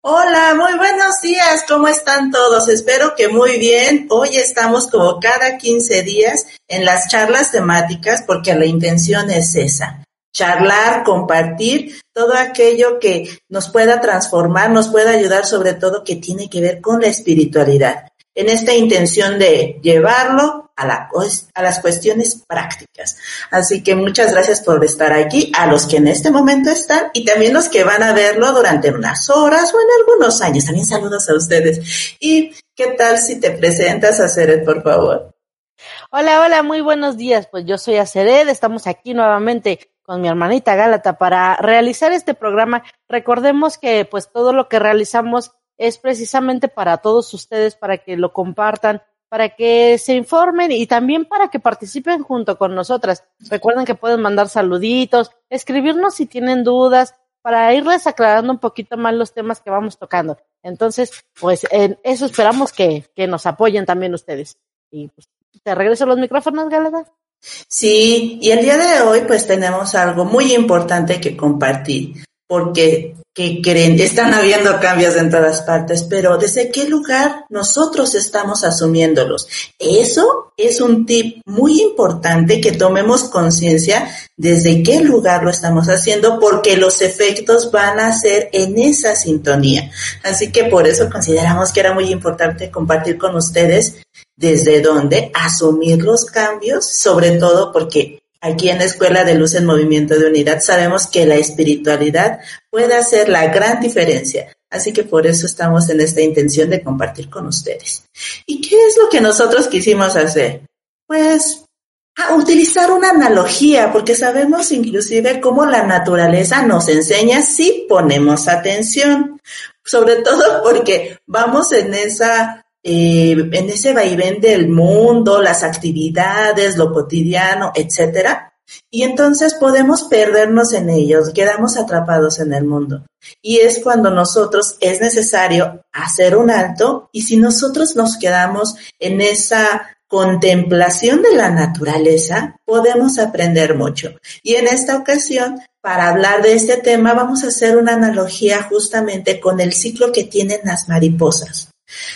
Hola, muy buenos días, ¿cómo están todos? Espero que muy bien. Hoy estamos como cada 15 días en las charlas temáticas porque la intención es esa, charlar, compartir todo aquello que nos pueda transformar, nos pueda ayudar sobre todo que tiene que ver con la espiritualidad en esta intención de llevarlo a, la, las cuestiones prácticas. Así que muchas gracias por estar aquí, a los que en este momento están y también los que van a verlo durante unas horas o en algunos años. También saludos a ustedes. ¿Y qué tal si te presentas, a por favor? Hola, hola, muy buenos días. Pues yo soy Acered, estamos aquí nuevamente con mi hermanita Gálata para realizar este programa. Recordemos que pues todo lo que realizamos es precisamente para todos ustedes, para que lo compartan, para que se informen y también para que participen junto con nosotras. Recuerden que pueden mandar saluditos, escribirnos si tienen dudas, para irles aclarando un poquito más los temas que vamos tocando. Entonces, pues en eso esperamos que, que nos apoyen también ustedes. Y pues, te regreso los micrófonos, Galera. Sí, y el día de hoy pues tenemos algo muy importante que compartir porque que creen, están habiendo cambios en todas partes, pero ¿desde qué lugar nosotros estamos asumiéndolos? Eso es un tip muy importante que tomemos conciencia desde qué lugar lo estamos haciendo, porque los efectos van a ser en esa sintonía. Así que por eso consideramos que era muy importante compartir con ustedes desde dónde asumir los cambios, sobre todo porque Aquí en la Escuela de Luz en Movimiento de Unidad sabemos que la espiritualidad puede hacer la gran diferencia. Así que por eso estamos en esta intención de compartir con ustedes. ¿Y qué es lo que nosotros quisimos hacer? Pues a utilizar una analogía, porque sabemos inclusive cómo la naturaleza nos enseña si ponemos atención. Sobre todo porque vamos en esa eh, en ese vaivén del mundo, las actividades, lo cotidiano, etcétera. Y entonces podemos perdernos en ellos, quedamos atrapados en el mundo. Y es cuando nosotros es necesario hacer un alto y si nosotros nos quedamos en esa contemplación de la naturaleza, podemos aprender mucho. Y en esta ocasión, para hablar de este tema, vamos a hacer una analogía justamente con el ciclo que tienen las mariposas.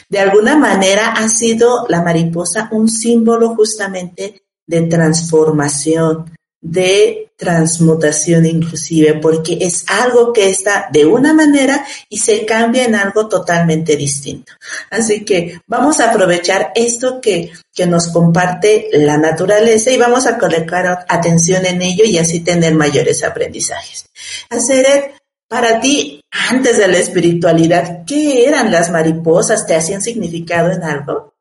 De alguna manera ha sido la mariposa un símbolo justamente de transformación, de transmutación inclusive, porque es algo que está de una manera y se cambia en algo totalmente distinto. Así que vamos a aprovechar esto que, que nos comparte la naturaleza y vamos a colocar atención en ello y así tener mayores aprendizajes. Hacer para ti, antes de la espiritualidad, ¿qué eran las mariposas? ¿Te hacían significado en algo?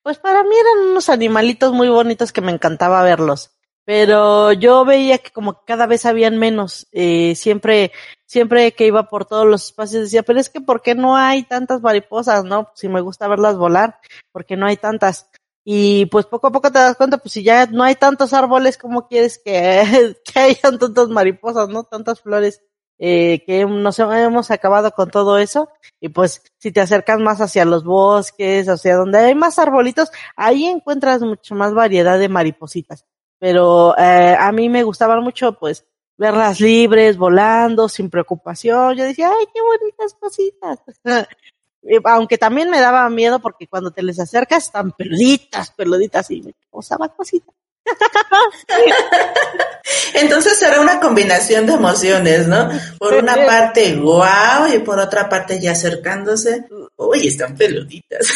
Pues para mí eran unos animalitos muy bonitos que me encantaba verlos. Pero yo veía que como cada vez habían menos. Eh, siempre, siempre que iba por todos los espacios decía, pero es que ¿por qué no hay tantas mariposas? No, si me gusta verlas volar, ¿por qué no hay tantas? Y pues poco a poco te das cuenta, pues si ya no hay tantos árboles, ¿cómo quieres que, que hayan tantas mariposas, no? Tantas flores eh, que nos hemos acabado con todo eso y pues si te acercas más hacia los bosques, hacia donde hay más arbolitos, ahí encuentras mucho más variedad de maripositas. Pero eh, a mí me gustaban mucho pues verlas libres, volando, sin preocupación. Yo decía, ay, qué bonitas cositas. Aunque también me daba miedo porque cuando te les acercas están peluditas, peluditas y me causaba cositas. Entonces será una combinación de emociones, ¿no? Por una parte, guau, y por otra parte ya acercándose, uy, están peluditas.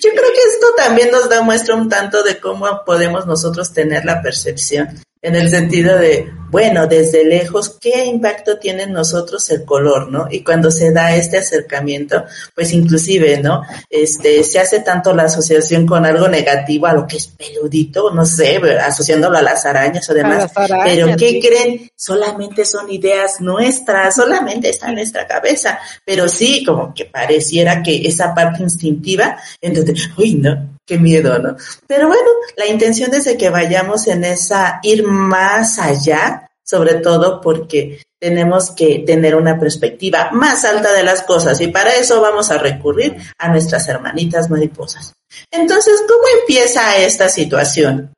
Yo creo que esto también nos da muestra un tanto de cómo podemos nosotros tener la percepción en el sentido de, bueno, desde lejos, ¿qué impacto tiene en nosotros el color, no? Y cuando se da este acercamiento, pues inclusive, ¿no? Este, se hace tanto la asociación con algo negativo a lo que es peludito, no sé, asociándolo a las arañas o demás. pero ¿qué creen? Solamente son ideas nuestras, solamente está en nuestra cabeza. Pero sí, como que pareciera que esa parte instintiva, entonces, uy, no, qué miedo, ¿no? Pero bueno, la intención es de que vayamos en esa, ir más allá, sobre todo porque tenemos que tener una perspectiva más alta de las cosas y para eso vamos a recurrir a nuestras hermanitas mariposas. Entonces, ¿cómo empieza esta situación?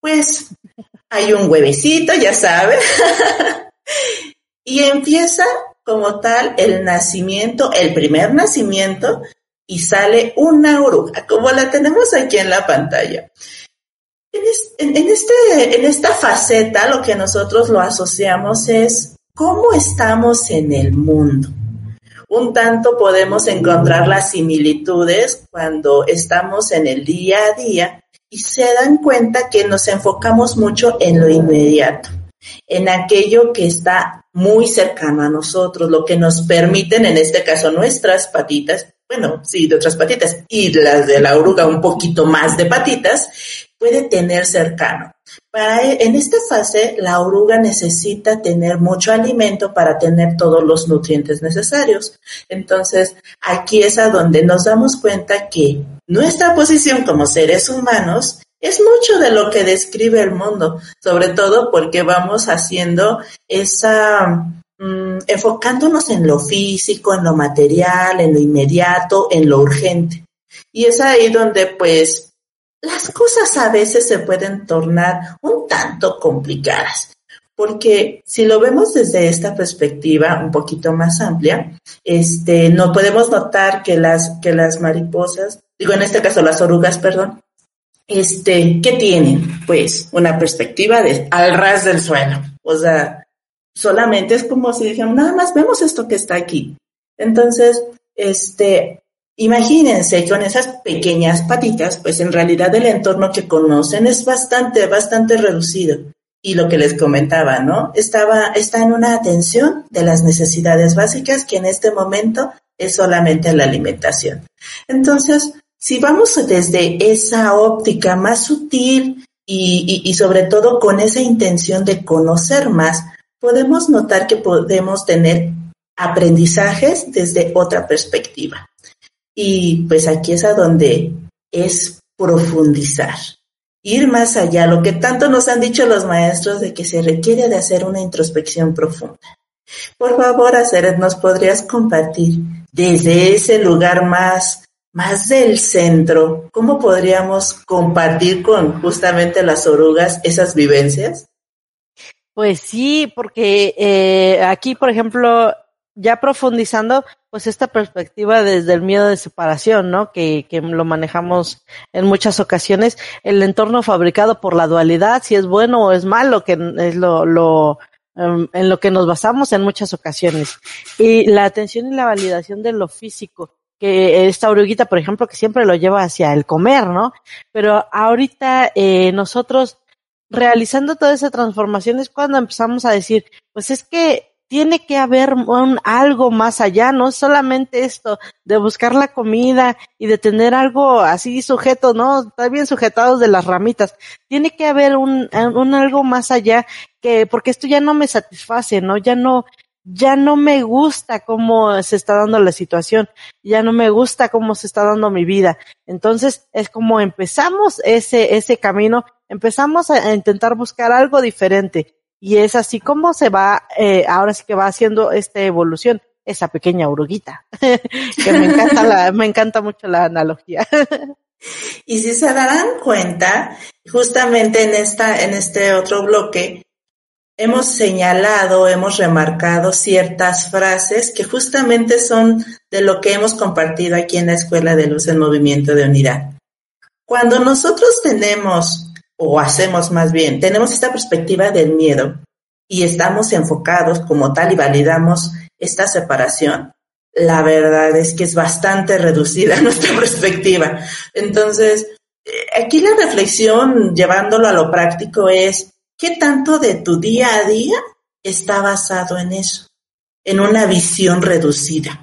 Pues hay un huevecito, ya sabe, y empieza como tal el nacimiento, el primer nacimiento y sale una oruga, como la tenemos aquí en la pantalla. En, este, en esta faceta lo que nosotros lo asociamos es cómo estamos en el mundo. Un tanto podemos encontrar las similitudes cuando estamos en el día a día y se dan cuenta que nos enfocamos mucho en lo inmediato, en aquello que está muy cercano a nosotros, lo que nos permiten, en este caso, nuestras patitas, bueno, sí, de otras patitas, y las de la oruga un poquito más de patitas, puede tener cercano. Para, e, en esta fase, la oruga necesita tener mucho alimento para tener todos los nutrientes necesarios. Entonces, aquí es a donde nos damos cuenta que nuestra posición como seres humanos es mucho de lo que describe el mundo, sobre todo porque vamos haciendo esa enfocándonos en lo físico, en lo material, en lo inmediato, en lo urgente. Y es ahí donde pues las cosas a veces se pueden tornar un tanto complicadas. Porque si lo vemos desde esta perspectiva un poquito más amplia, este, no podemos notar que las, que las mariposas, digo en este caso las orugas, perdón, este, ¿qué tienen? Pues una perspectiva de al ras del suelo. O sea, solamente es como si dijeran, nada más vemos esto que está aquí. Entonces, este, imagínense con esas pequeñas patitas, pues en realidad el entorno que conocen es bastante, bastante reducido. Y lo que les comentaba, ¿no? Estaba, está en una atención de las necesidades básicas que en este momento es solamente la alimentación. Entonces, si vamos desde esa óptica más sutil y, y sobre todo con esa intención de conocer más, podemos notar que podemos tener aprendizajes desde otra perspectiva. Y pues aquí es a donde es profundizar, ir más allá, lo que tanto nos han dicho los maestros de que se requiere de hacer una introspección profunda. Por favor, Aceret, ¿nos podrías compartir desde ese lugar más, más del centro, cómo podríamos compartir con justamente las orugas esas vivencias? Pues sí, porque eh, aquí, por ejemplo, ya profundizando, pues esta perspectiva desde el miedo de separación, ¿no? Que, que lo manejamos en muchas ocasiones, el entorno fabricado por la dualidad, si es bueno o es malo, que es lo, lo um, en lo que nos basamos en muchas ocasiones. Y la atención y la validación de lo físico, que esta oruguita, por ejemplo, que siempre lo lleva hacia el comer, ¿no? Pero ahorita eh, nosotros realizando toda esa transformación es cuando empezamos a decir, pues es que tiene que haber un, algo más allá, no solamente esto de buscar la comida y de tener algo así sujeto, ¿no? Está bien sujetados de las ramitas. Tiene que haber un, un algo más allá que, porque esto ya no me satisface, ¿no? Ya no, ya no me gusta cómo se está dando la situación, ya no me gusta cómo se está dando mi vida. Entonces es como empezamos ese, ese camino empezamos a, intentar buscar algo diferente y es así como se va, eh, ahora sí que va haciendo esta evolución, esa pequeña oruguita, que me encanta, la, me encanta mucho la analogía. y si se darán cuenta, justamente en esta, en este otro bloque, hemos señalado, hemos remarcado ciertas frases que justamente son de lo que hemos compartido aquí en la Escuela de Luz en Movimiento de Unidad. Cuando nosotros tenemos o hacemos más bien, tenemos esta perspectiva del miedo y estamos enfocados como tal y validamos esta separación, la verdad es que es bastante reducida nuestra perspectiva. Entonces, eh, aquí la reflexión, llevándolo a lo práctico, es, ¿qué ¿qué tanto de tu día a día está basado en eso? En una visión reducida,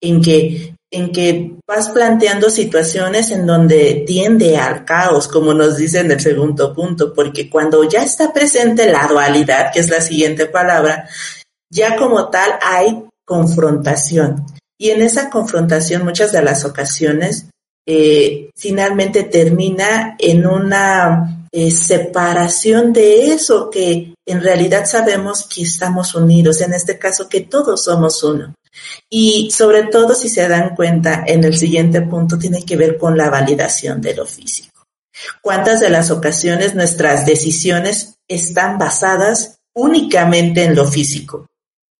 en que en que vas planteando situaciones en donde tiende al caos, como nos dice en el segundo punto, porque cuando ya está presente la dualidad, que es la siguiente palabra, ya como tal hay confrontación. Y en esa confrontación muchas de las ocasiones eh, finalmente termina en una eh, separación de eso que en realidad sabemos que estamos unidos, en este caso que todos somos uno. Y sobre todo, si se dan cuenta, en el siguiente punto tiene que ver con la validación de lo físico. ¿Cuántas de las ocasiones nuestras decisiones están basadas únicamente en lo físico?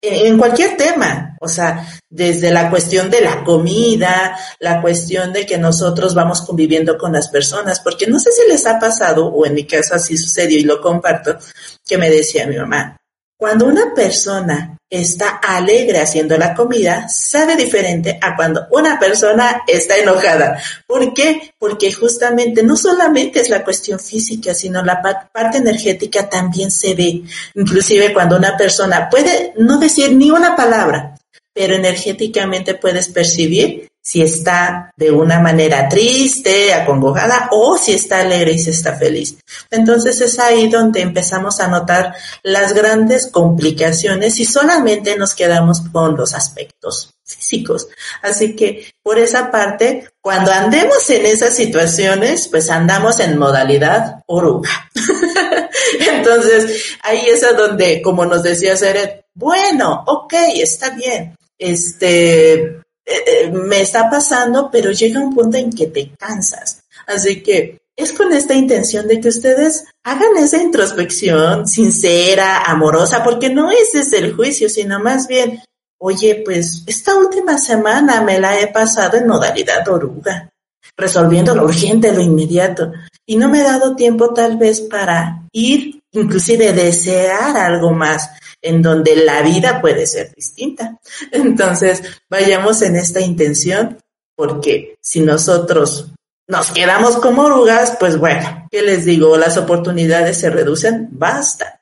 En cualquier tema, o sea, desde la cuestión de la comida, la cuestión de que nosotros vamos conviviendo con las personas, porque no sé si les ha pasado, o en mi caso así sucedió y lo comparto, que me decía mi mamá, cuando una persona está alegre haciendo la comida, sabe diferente a cuando una persona está enojada. ¿Por qué? Porque justamente no solamente es la cuestión física, sino la parte energética también se ve. Inclusive cuando una persona puede no decir ni una palabra, pero energéticamente puedes percibir si está de una manera triste, acongojada o si está alegre y si está feliz. Entonces es ahí donde empezamos a notar las grandes complicaciones y solamente nos quedamos con los aspectos físicos. Así que por esa parte, cuando andemos en esas situaciones, pues andamos en modalidad oruga. Entonces ahí es a donde, como nos decía Seret, bueno, ok, está bien. Este, eh, me está pasando, pero llega un punto en que te cansas. Así que es con esta intención de que ustedes hagan esa introspección sincera, amorosa, porque no es desde el juicio, sino más bien, oye, pues esta última semana me la he pasado en modalidad oruga, resolviendo lo urgente, lo inmediato, y no me he dado tiempo tal vez para ir, inclusive desear algo más en donde la vida puede ser distinta. Entonces, vayamos en esta intención, porque si nosotros nos quedamos como orugas, pues bueno, ¿qué les digo? Las oportunidades se reducen bastante.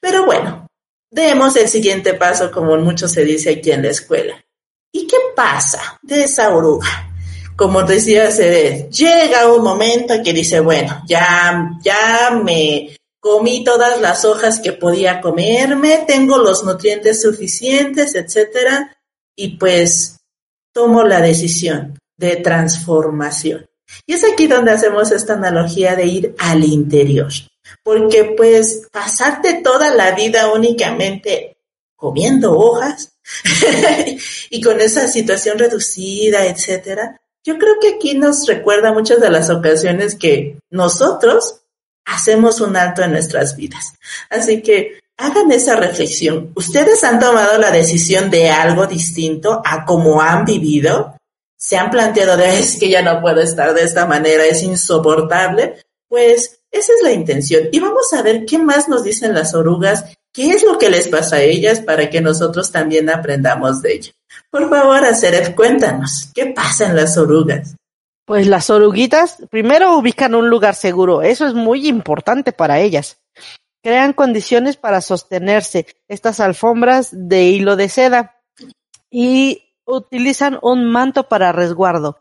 Pero bueno, demos el siguiente paso, como mucho se dice aquí en la escuela. ¿Y qué pasa de esa oruga? Como decía Cede, llega un momento que dice, bueno, ya, ya me comí todas las hojas que podía comerme, tengo los nutrientes suficientes, etcétera, y pues tomo la decisión de transformación. Y es aquí donde hacemos esta analogía de ir al interior, porque pues pasarte toda la vida únicamente comiendo hojas y con esa situación reducida, etcétera, yo creo que aquí nos recuerda muchas de las ocasiones que nosotros hacemos un alto en nuestras vidas. Así que hagan esa reflexión. ¿Ustedes han tomado la decisión de algo distinto a como han vivido? ¿Se han planteado de que ya no puedo estar de esta manera, es insoportable? Pues esa es la intención. Y vamos a ver qué más nos dicen las orugas, qué es lo que les pasa a ellas para que nosotros también aprendamos de ello. Por favor, Aceret, cuéntanos, ¿qué pasa en las orugas? Pues las oruguitas primero ubican un lugar seguro, eso es muy importante para ellas. Crean condiciones para sostenerse, estas alfombras de hilo de seda, y utilizan un manto para resguardo.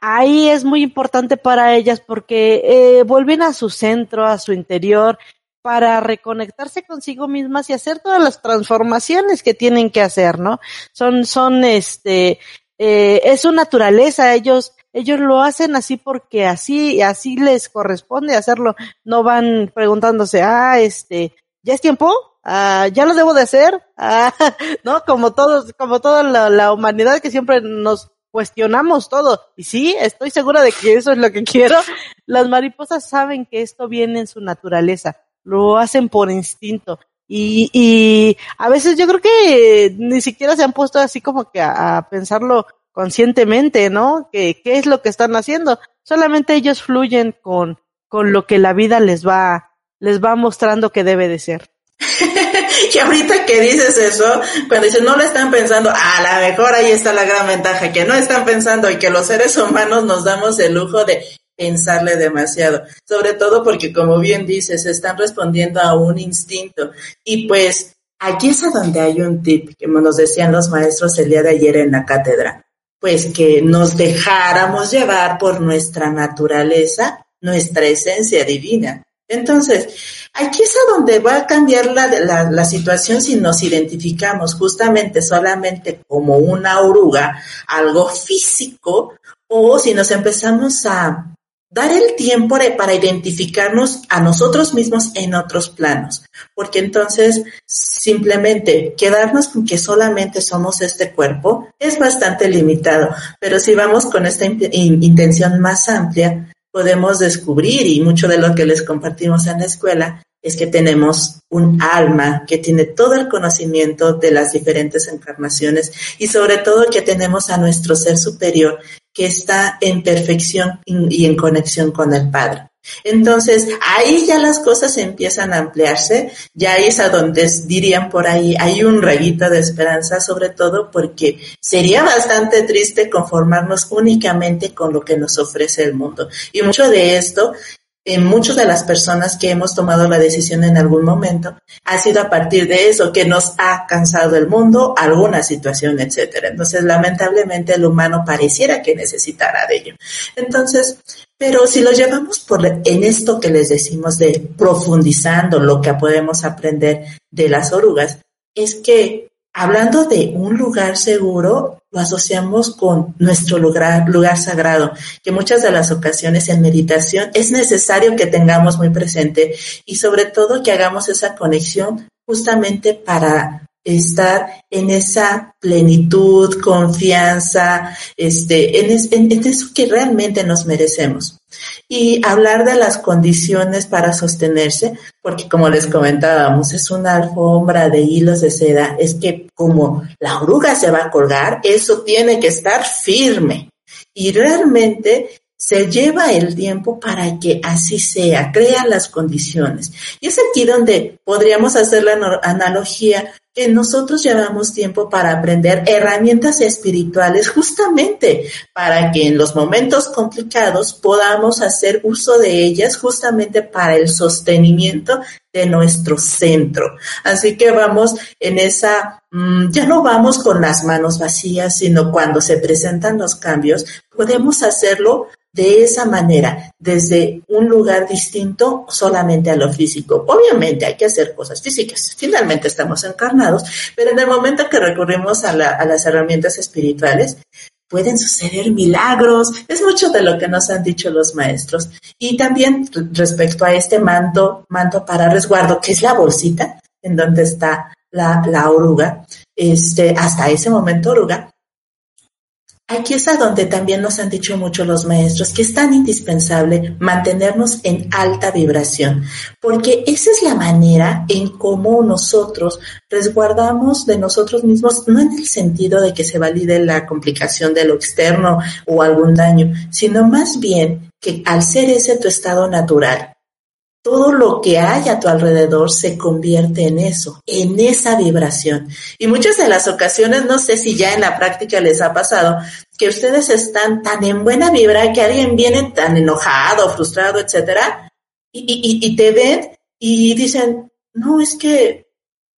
Ahí es muy importante para ellas porque eh, vuelven a su centro, a su interior, para reconectarse consigo mismas y hacer todas las transformaciones que tienen que hacer, ¿no? Son, son, este, eh, es su naturaleza, ellos ellos lo hacen así porque así, así les corresponde hacerlo. No van preguntándose, ah, este, ¿ya es tiempo? Ah, ¿ya lo debo de hacer? Ah, no, como todos, como toda la, la humanidad que siempre nos cuestionamos todo. Y sí, estoy segura de que eso es lo que quiero. Las mariposas saben que esto viene en su naturaleza. Lo hacen por instinto. Y, y a veces yo creo que ni siquiera se han puesto así como que a, a pensarlo conscientemente, ¿no? ¿Qué, ¿Qué es lo que están haciendo? Solamente ellos fluyen con, con lo que la vida les va, les va mostrando que debe de ser. y ahorita que dices eso, cuando dicen no lo están pensando, a lo mejor ahí está la gran ventaja, que no están pensando y que los seres humanos nos damos el lujo de pensarle demasiado, sobre todo porque como bien dices, están respondiendo a un instinto y pues aquí es a donde hay un tip que nos decían los maestros el día de ayer en la cátedra, pues que nos dejáramos llevar por nuestra naturaleza, nuestra esencia divina. Entonces, aquí es a donde va a cambiar la, la, la, situación si nos identificamos justamente solamente como una oruga, algo físico, o si nos empezamos a dar el tiempo para identificarnos a nosotros mismos en otros planos, porque entonces simplemente quedarnos con que solamente somos este cuerpo es bastante limitado, pero si vamos con esta intención más amplia, podemos descubrir, y mucho de lo que les compartimos en la escuela, es que tenemos un alma que tiene todo el conocimiento de las diferentes encarnaciones y sobre todo que tenemos a nuestro ser superior que está en perfección y en conexión con el Padre. Entonces, ahí ya las cosas empiezan a ampliarse, ya es a donde dirían por ahí, hay un rayito de esperanza, sobre todo porque sería bastante triste conformarnos únicamente con lo que nos ofrece el mundo. Y mucho de esto en muchas de las personas que hemos tomado la decisión en algún momento ha sido a partir de eso que nos ha cansado el mundo, alguna situación, etcétera. Entonces, lamentablemente el humano pareciera que necesitara de ello. Entonces, pero si lo llevamos por en esto que les decimos de profundizando lo que podemos aprender de las orugas, es que hablando de un lugar seguro, lo asociamos con nuestro lugar, lugar sagrado, que muchas de las ocasiones en meditación es necesario que tengamos muy presente y sobre todo que hagamos esa conexión justamente para estar en esa plenitud, confianza, este, en, en, eso que realmente nos merecemos. Y hablar de las condiciones para sostenerse, porque como les comentábamos, es una alfombra de hilos de seda, es que como la oruga se va a colgar, eso tiene que estar firme. Y realmente se lleva el tiempo para que así sea, crea las condiciones. Y es aquí donde podríamos hacer la analogía nosotros llevamos tiempo para aprender herramientas espirituales justamente para que en los momentos complicados podamos hacer uso de ellas justamente para el sostenimiento de nuestro centro. Así que vamos en esa, mm, ya no vamos con las manos vacías, sino cuando se presentan los cambios, podemos hacerlo de esa manera, desde un lugar distinto solamente a lo físico. Obviamente hay que hacer cosas físicas, finalmente estamos encarnados, pero en el momento que recurrimos a, las herramientas espirituales, pueden suceder milagros, es mucho de lo que nos han dicho los maestros. Y también respecto a este manto, manto para resguardo, que es la bolsita en donde está la, la oruga, este, hasta ese momento oruga, Aquí es a donde también nos han dicho mucho los maestros que es tan indispensable mantenernos en alta vibración, porque esa es la manera en cómo nosotros resguardamos de nosotros mismos, no en el sentido de que se valide la complicación de lo externo o algún daño, sino más bien que al ser ese tu estado natural, todo lo que hay a tu alrededor se convierte en eso, en esa vibración. Y muchas de las ocasiones, no sé si ya en la práctica les ha pasado, que ustedes están tan en buena vibra que alguien viene tan enojado, frustrado, etcétera, y, te ven y dicen, no, es que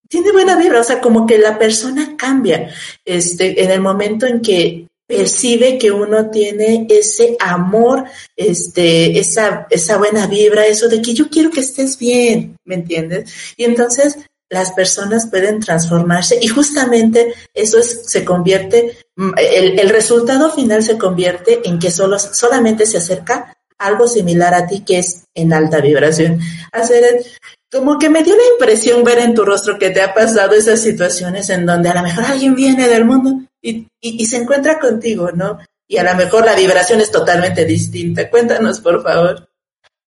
tiene buena vibra, o sea, como que la persona cambia, este, en el momento en que percibe que uno tiene ese amor, este, esa, esa buena vibra, eso de que yo quiero que estés bien, ¿me entiendes? Y entonces las personas pueden transformarse y justamente eso es, se convierte, mm, el, el resultado final se convierte en que solo, solamente se acerca algo similar a ti que es en alta vibración. Hacer como que me dio la impresión ver en tu rostro que te ha pasado esas situaciones en donde a lo mejor alguien viene del mundo y, y, se encuentra contigo, ¿no? Y a lo mejor la vibración es totalmente distinta. Cuéntanos, por favor.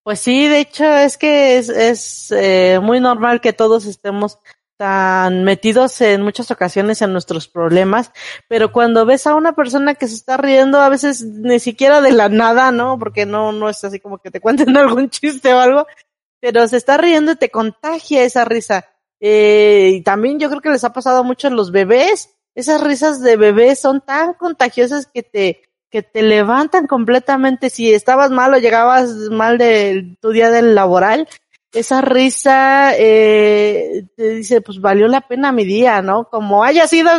Pues sí, de hecho es que es, es eh, muy normal que todos estemos tan metidos en muchas ocasiones en nuestros problemas, pero cuando ves a una persona que se está riendo, a veces ni siquiera de la nada, ¿no? Porque no, no es así como que te cuenten algún chiste o algo, pero se está riendo y te contagia esa risa. Eh, y también yo creo que les ha pasado mucho a los bebés. Esas risas de bebés son tan contagiosas que te, que te levantan completamente. Si estabas mal o llegabas mal de tu día del laboral, esa risa eh, te dice, pues valió la pena mi día, ¿no? Como haya sido,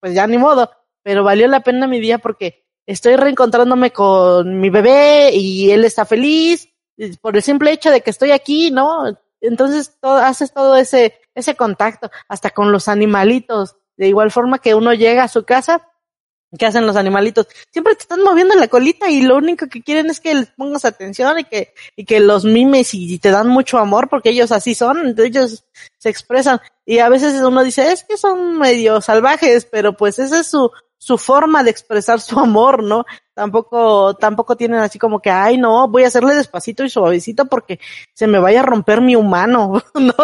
pues ya ni modo, pero valió la pena mi día porque estoy reencontrándome con mi bebé y él está feliz por el simple hecho de que estoy aquí, ¿no? Entonces todo, haces todo ese, ese contacto, hasta con los animalitos. De igual forma que uno llega a su casa, ¿qué hacen los animalitos? Siempre te están moviendo la colita y lo único que quieren es que les pongas atención y que, y que los mimes y te dan mucho amor porque ellos así son, ellos se expresan. Y a veces uno dice, es que son medio salvajes, pero pues esa es su, su forma de expresar su amor, ¿no? Tampoco, tampoco tienen así como que, ay, no, voy a hacerle despacito y suavecito porque se me vaya a romper mi humano, ¿no?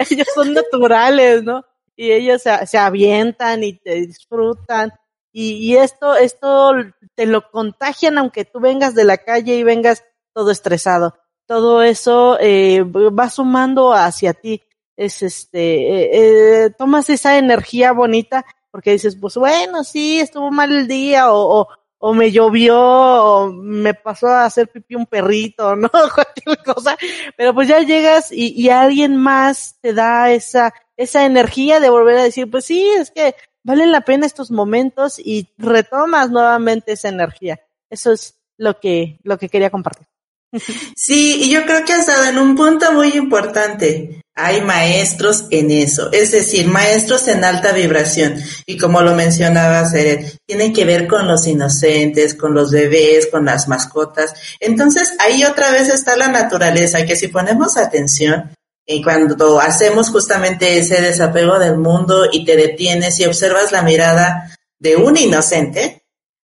Ellos son naturales, ¿no? Y ellos se, se avientan y te disfrutan. Y, y, esto, esto te lo contagian aunque tú vengas de la calle y vengas todo estresado. Todo eso eh, va sumando hacia ti. Es este, eh, eh, tomas esa energía bonita porque dices, pues bueno, sí, estuvo mal el día, o, o, o me llovió, o me pasó a hacer pipí un perrito, ¿no? Cualquier cosa. Pero pues ya llegas y, y alguien más te da esa, esa energía de volver a decir, pues sí, es que valen la pena estos momentos y retomas nuevamente esa energía. Eso es lo que, lo que quería compartir. Sí, y yo creo que has dado en un punto muy importante. Hay maestros en eso, es decir, maestros en alta vibración. Y como lo mencionaba Seret, tienen que ver con los inocentes, con los bebés, con las mascotas. Entonces, ahí otra vez está la naturaleza, que si ponemos atención, y cuando hacemos justamente ese desapego del mundo y te detienes y observas la mirada de un inocente,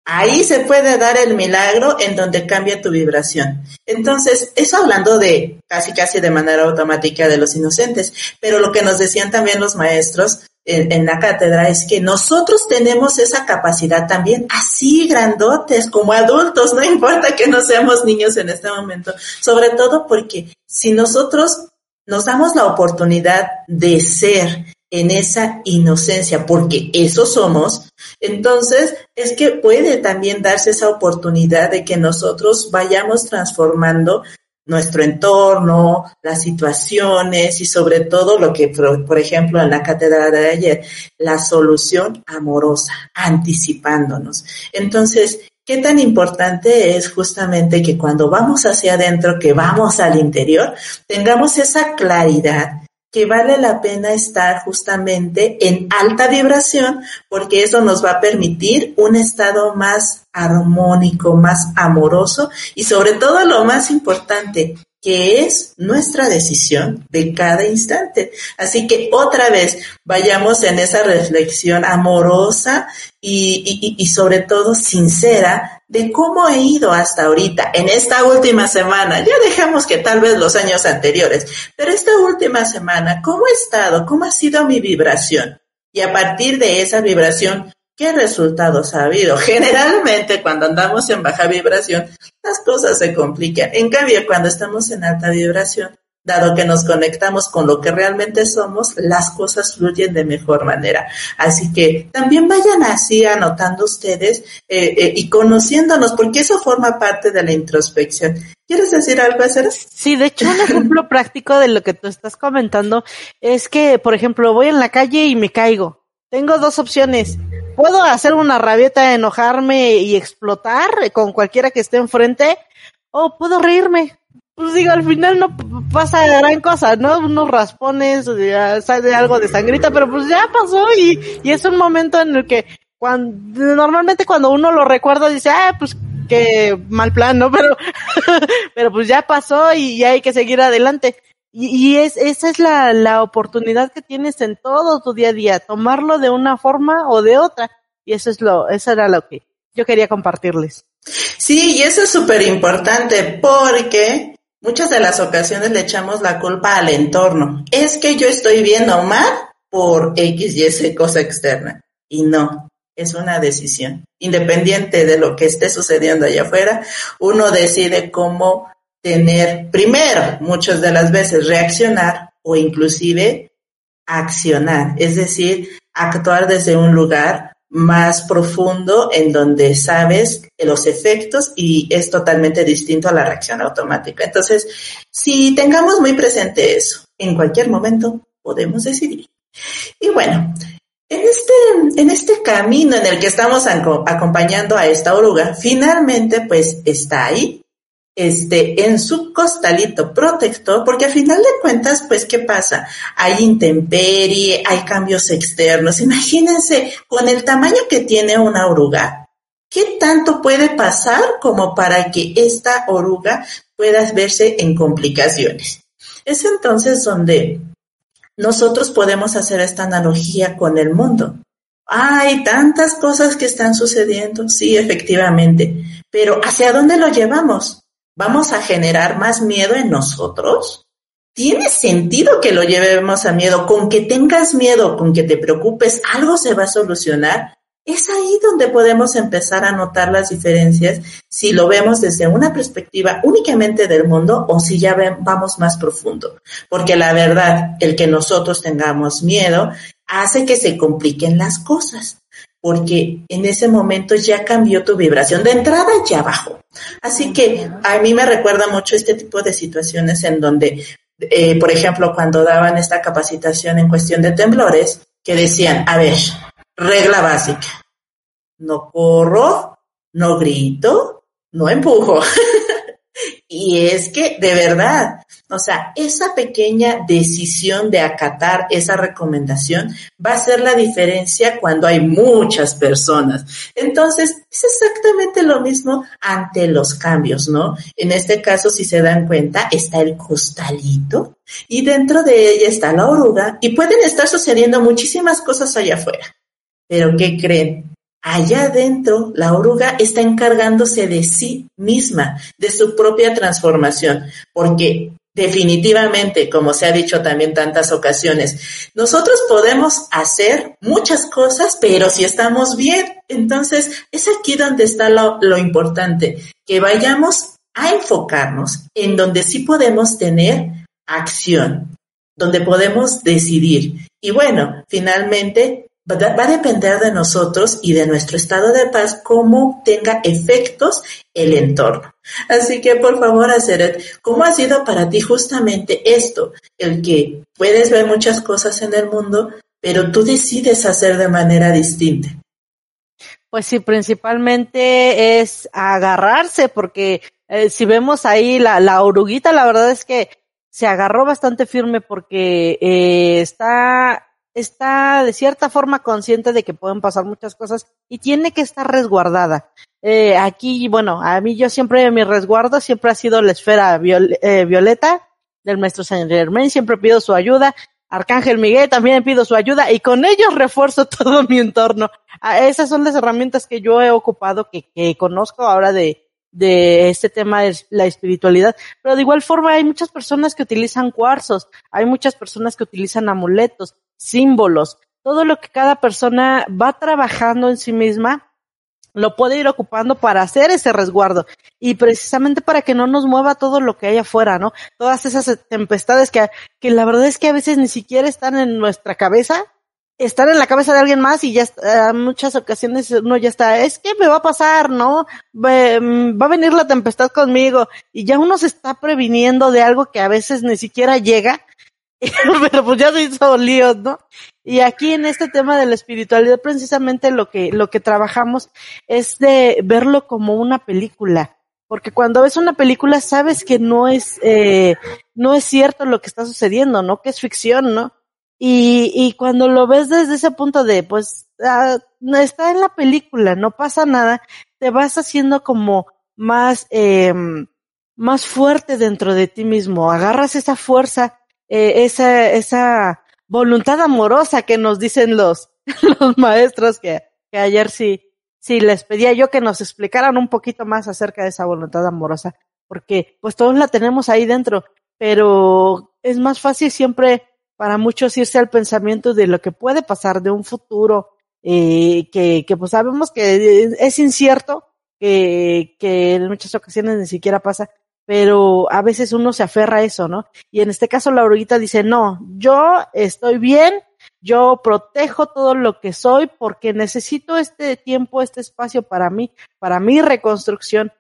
Ahí se puede dar el milagro en donde cambia tu vibración. Entonces, eso hablando de casi casi de manera automática de los inocentes, pero lo que nos decían también los maestros en, la cátedra es que nosotros tenemos esa capacidad también así grandotes como adultos, no importa que no seamos niños en este momento, sobre todo porque si nosotros nos damos la oportunidad de ser en esa inocencia, porque eso somos, entonces es que puede también darse esa oportunidad de que nosotros vayamos transformando nuestro entorno, las situaciones y sobre todo lo que, por ejemplo, en la cátedra de ayer, la solución amorosa, anticipándonos. Entonces, ¿qué tan importante es justamente que cuando vamos hacia adentro, que vamos al interior, tengamos esa claridad que vale la pena estar justamente en alta vibración porque eso nos va a permitir un estado más armónico, más amoroso y sobre todo lo más importante, que es nuestra decisión de cada instante. Así que otra vez vayamos en esa reflexión amorosa y, sobre todo sincera de cómo he ido hasta ahorita, en esta última semana. Ya dejamos que tal vez los años anteriores, pero esta última semana, ¿cómo he estado? ¿Cómo ha sido mi vibración? Y a partir de esa vibración, ¿Qué resultados ha habido? Generalmente cuando andamos en baja vibración, las cosas se complican. En cambio, cuando estamos en alta vibración, dado que nos conectamos con lo que realmente somos, las cosas fluyen de mejor manera. Así que también vayan así anotando ustedes eh, eh, y conociéndonos, porque eso forma parte de la introspección. ¿Quieres decir algo, Ceres? Sí, de hecho, un ejemplo práctico de lo que tú estás comentando es que, por ejemplo, voy en la calle y me caigo. Tengo dos opciones puedo hacer una rabieta, enojarme y explotar con cualquiera que esté enfrente, o puedo reírme. Pues digo, al final no pasa gran cosa, ¿no? Unos raspones, sale algo de sangrita, pero pues ya pasó y, y es un momento en el que cuando, normalmente cuando uno lo recuerda dice, ah, pues qué mal plan, ¿no? Pero, pero pues ya pasó y ya hay que seguir adelante. Y, es, esa es la, la oportunidad que tienes en todo tu día a día, tomarlo de una forma o de otra. Y eso es lo, eso era lo que yo quería compartirles. Sí, y eso es súper importante porque muchas de las ocasiones le echamos la culpa al entorno. Es que yo estoy viendo mal por X y S cosa externa. Y no, es una decisión. Independiente de lo que esté sucediendo allá afuera, uno decide cómo tener, primero, muchas de las veces reaccionar o inclusive accionar, es decir, actuar desde un lugar más profundo en donde sabes los efectos y es totalmente distinto a la reacción automática. Entonces, si tengamos muy presente eso, en cualquier momento podemos decidir. Y bueno, en este, en este camino en el que estamos acompañando a esta oruga, finalmente pues está ahí, este, en su costalito protector, porque al final de cuentas, pues, ¿qué pasa? Hay intemperie, hay cambios externos. Imagínense, con el tamaño que tiene una oruga, ¿qué tanto puede pasar como para que esta oruga pueda verse en complicaciones? Es entonces donde nosotros podemos hacer esta analogía con el mundo. Hay tantas cosas que están sucediendo, sí, efectivamente, pero ¿hacia dónde lo llevamos? ¿Vamos a generar más miedo en nosotros? ¿Tiene sentido que lo llevemos a miedo? Con que tengas miedo, con que te preocupes, algo se va a solucionar. Es ahí donde podemos empezar a notar las diferencias si lo vemos desde una perspectiva únicamente del mundo o si ya vamos más profundo. Porque la verdad, el que nosotros tengamos miedo hace que se compliquen las cosas porque en ese momento ya cambió tu vibración de entrada ya bajó. Así que a mí me recuerda mucho este tipo de situaciones en donde, eh, por ejemplo, cuando daban esta capacitación en cuestión de temblores, que decían, a ver, regla básica, no corro, no grito, no empujo. y es que, de verdad, o sea, esa pequeña decisión de acatar esa recomendación va a ser la diferencia cuando hay muchas personas. Entonces, es exactamente lo mismo ante los cambios, ¿no? En este caso, si se dan cuenta, está el costalito y dentro de ella está la oruga y pueden estar sucediendo muchísimas cosas allá afuera. Pero ¿qué creen? allá adentro la oruga está encargándose de sí misma, de su propia transformación, porque Definitivamente, como se ha dicho también tantas ocasiones, nosotros podemos hacer muchas cosas, pero si estamos bien, entonces es aquí donde está lo, lo importante, que vayamos a enfocarnos en donde sí podemos tener acción, donde podemos decidir. Y bueno, finalmente va a depender de nosotros y de nuestro estado de paz cómo tenga efectos el entorno. Así que por favor, Aceret, ¿cómo ha sido para ti justamente esto? El que puedes ver muchas cosas en el mundo, pero tú decides hacer de manera distinta. Pues sí, principalmente es agarrarse, porque eh, si vemos ahí la, la oruguita, la verdad es que se agarró bastante firme porque eh, está está de cierta forma consciente de que pueden pasar muchas cosas y tiene que estar resguardada. Eh, aquí, bueno, a mí yo siempre, mi resguardo siempre ha sido la esfera eh, violeta del maestro Saint Germain, siempre pido su ayuda. Arcángel Miguel también pido su ayuda y con ellos refuerzo todo mi entorno. Ah, esas son las herramientas que yo he ocupado, que, que conozco ahora de, de este tema de la espiritualidad, pero de igual forma hay muchas personas que utilizan cuarzos, hay muchas personas que utilizan amuletos, símbolos, todo lo que cada persona va trabajando en sí misma, lo puede ir ocupando para hacer ese resguardo y precisamente para que no nos mueva todo lo que hay afuera, ¿no? Todas esas tempestades que, que la verdad es que a veces ni siquiera están en nuestra cabeza, están en la cabeza de alguien más y ya eh, muchas ocasiones uno ya está, es que me va a pasar, ¿no? Mm, va a venir la tempestad conmigo y ya uno se está previniendo de algo que a veces ni siquiera llega pero pues ya se hizo líos, ¿no? Y aquí en este tema de la espiritualidad, precisamente lo que, lo que trabajamos es de verlo como una película. Porque cuando ves una película sabes que no es, eh, no es cierto lo que está sucediendo, ¿no? Que es ficción, ¿no? Y, y cuando lo ves desde ese punto de, pues, ah, está en la película, no pasa nada, te vas haciendo como más, eh, más fuerte dentro de ti mismo, agarras esa fuerza eh, esa, esa voluntad amorosa que nos dicen los, los maestros que, que ayer sí, sí les pedía yo que nos explicaran un poquito más acerca de esa voluntad amorosa, porque pues todos la tenemos ahí dentro, pero es más fácil siempre para muchos irse al pensamiento de lo que puede pasar de un futuro eh, que, que pues sabemos que es incierto, que, que en muchas ocasiones ni siquiera pasa, pero a veces uno se aferra a eso, ¿no? Y en este caso la oruguita dice, no, yo estoy bien, yo protejo todo lo que soy porque necesito este tiempo, este espacio para mí, para mi reconstrucción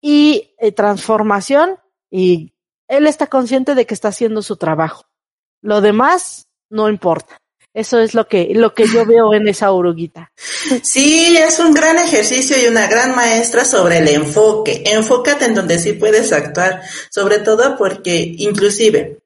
y eh, transformación y él está consciente de que está haciendo su trabajo. Lo demás no importa. Eso es lo que, lo que yo veo en esa oruguita. Sí, es un gran ejercicio y una gran maestra sobre el enfoque. Enfócate en donde sí puedes actuar, sobre todo porque inclusive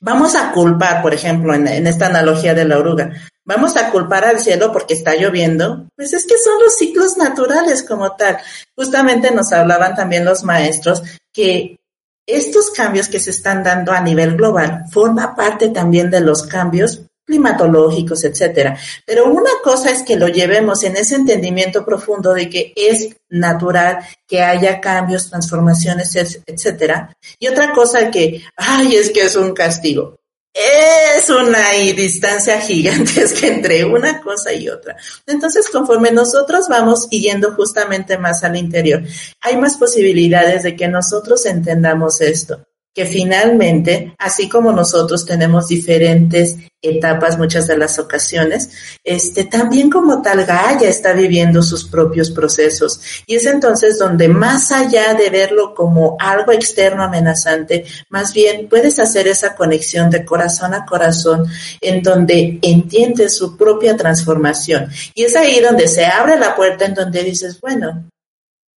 vamos a culpar, por ejemplo, en, en esta analogía de la oruga, vamos a culpar al cielo porque está lloviendo, pues es que son los ciclos naturales como tal. Justamente nos hablaban también los maestros que estos cambios que se están dando a nivel global forma parte también de los cambios climatológicos, etcétera. Pero una cosa es que lo llevemos en ese entendimiento profundo de que es natural que haya cambios, transformaciones, etcétera. Y otra cosa que, ay, es que es un castigo. Es una distancia gigantesca entre una cosa y otra. Entonces, conforme nosotros vamos yendo justamente más al interior, hay más posibilidades de que nosotros entendamos esto que finalmente, así como nosotros tenemos diferentes etapas muchas de las ocasiones, este, también como tal Gaia está viviendo sus propios procesos. Y es entonces donde más allá de verlo como algo externo amenazante, más bien puedes hacer esa conexión de corazón a corazón en donde entiendes su propia transformación. Y es ahí donde se abre la puerta en donde dices, bueno,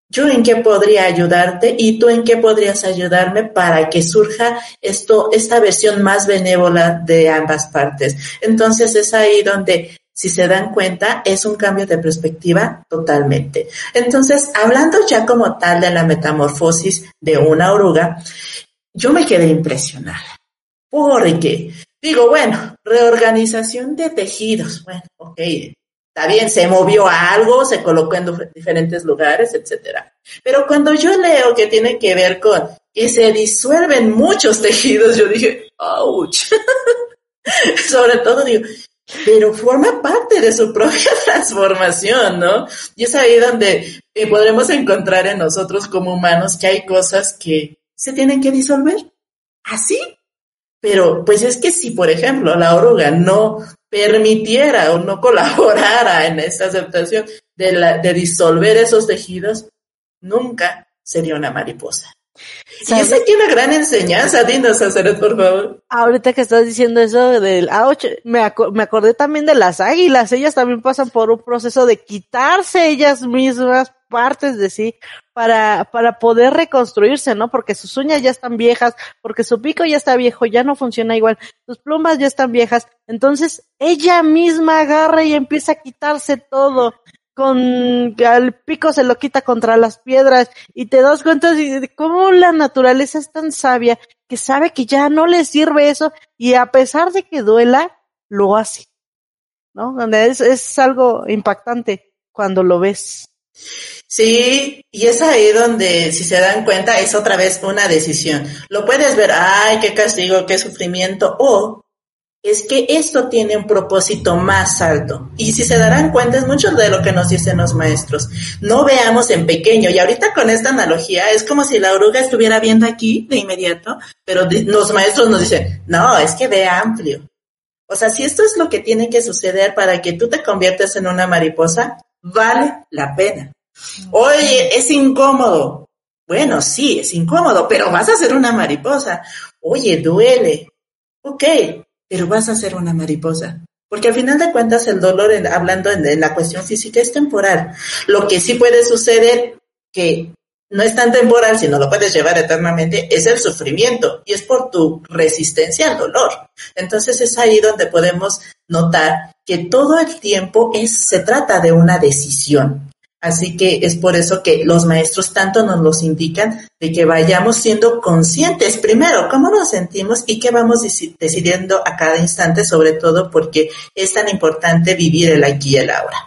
yo en qué podría ayudarte y tú en qué podrías ayudarme para que surja esto, esta versión más benévola de ambas partes. Entonces es ahí donde, si se dan cuenta, es un cambio de perspectiva totalmente. Entonces, hablando ya como tal de la metamorfosis de una oruga, yo me quedé impresionada. Porque, digo, bueno, reorganización de tejidos. Bueno, ok, Está bien, se movió a algo, se colocó en diferentes lugares, etcétera. Pero cuando yo leo que tiene que ver con que se disuelven muchos tejidos, yo dije, ouch. Sobre todo digo, pero forma parte de su propia transformación, ¿no? Y es ahí donde eh, podremos encontrar en nosotros como humanos que hay cosas que se tienen que disolver. Así. Pero pues es que si, por ejemplo, la oruga no permitiera o no colaborara en esta aceptación de, la, de disolver esos tejidos, nunca sería una mariposa. Y esa aquí una gran enseñanza, dinos, Sacerot, por favor. Ahorita que estás diciendo eso del A8, me, me acordé también de las águilas. Ellas también pasan por un proceso de quitarse ellas mismas partes de sí para, para poder reconstruirse, ¿no? Porque sus uñas ya están viejas, porque su pico ya está viejo, ya no funciona igual, sus plumas ya están viejas. Entonces, ella misma agarra y empieza a quitarse todo con al pico se lo quita contra las piedras y te das cuenta de cómo la naturaleza es tan sabia que sabe que ya no le sirve eso y a pesar de que duela, lo hace. ¿No? Es, es algo impactante cuando lo ves. Sí, y es ahí donde, si se dan cuenta, es otra vez una decisión. Lo puedes ver, ay, qué castigo, qué sufrimiento, o es que esto tiene un propósito más alto. Y si se darán cuenta, es mucho de lo que nos dicen los maestros. No veamos en pequeño. Y ahorita con esta analogía es como si la oruga estuviera viendo aquí de inmediato, pero los maestros nos dicen, no, es que ve amplio. O sea, si esto es lo que tiene que suceder para que tú te conviertas en una mariposa, vale la pena. Oye, es incómodo. Bueno, sí, es incómodo, pero vas a ser una mariposa. Oye, duele. Ok, pero vas a ser una mariposa. Porque al final de cuentas el dolor, hablando en, la cuestión física, es temporal. Lo que sí puede suceder, que no es tan temporal, sino lo puedes llevar eternamente, es el sufrimiento y es por tu resistencia al dolor. Entonces es ahí donde podemos notar que todo el tiempo es, se trata de una decisión. Así que es por eso que los maestros tanto nos los indican de que vayamos siendo conscientes primero cómo nos sentimos y qué vamos decidiendo a cada instante, sobre todo porque es tan importante vivir el aquí y el ahora.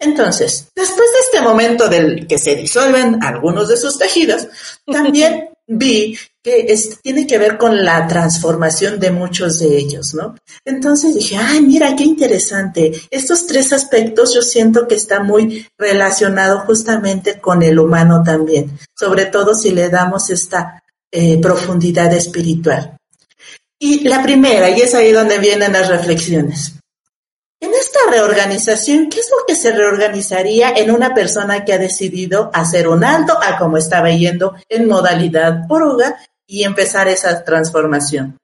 Entonces, después de este momento del que se disuelven algunos de sus tejidos, también vi que tiene que ver con la transformación de muchos de ellos, ¿no? Entonces dije, ay, mira, qué interesante. Estos tres aspectos yo siento que está muy relacionado justamente con el humano también, sobre todo si le damos esta eh, profundidad espiritual. Y la primera, y es ahí donde vienen las reflexiones. En esta reorganización, ¿qué es lo que se reorganizaría en una persona que ha decidido hacer un alto a como estaba yendo en modalidad oruga y empezar esa transformación?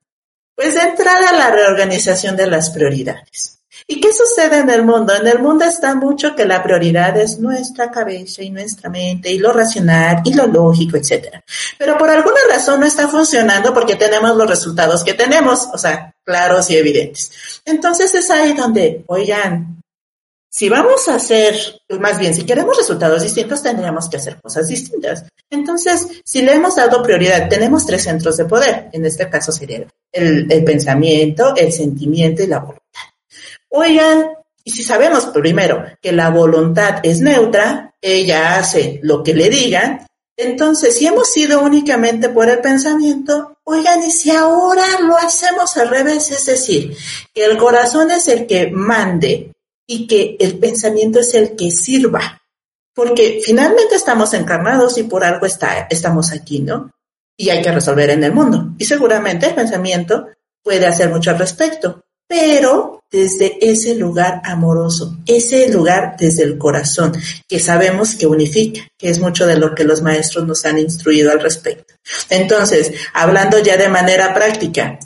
Pues de entrada la reorganización de las prioridades. ¿Y qué sucede en el mundo? En el mundo está mucho que la prioridad es nuestra cabeza y nuestra mente y lo racional y lo lógico, etcétera. Pero por alguna razón no está funcionando porque tenemos los resultados que tenemos, o sea, claros y evidentes. Entonces es ahí donde, oigan, si vamos a hacer, más bien, si queremos resultados distintos, tendríamos que hacer cosas distintas. Entonces, si le hemos dado prioridad, tenemos tres centros de poder. En este caso sería el, pensamiento, el sentimiento y la voluntad. Oigan, y si sabemos primero que la voluntad es neutra, ella hace lo que le digan, entonces si hemos sido únicamente por el pensamiento, oigan, y si ahora lo hacemos al revés, es decir, que el corazón es el que mande y que el pensamiento es el que sirva, porque finalmente estamos encarnados y por algo está, estamos aquí, ¿no? Y hay que resolver en el mundo. Y seguramente el pensamiento puede hacer mucho al respecto, pero desde ese lugar amoroso, ese lugar desde el corazón, que sabemos que unifica, que es mucho de lo que los maestros nos han instruido al respecto. Entonces, hablando ya de manera práctica,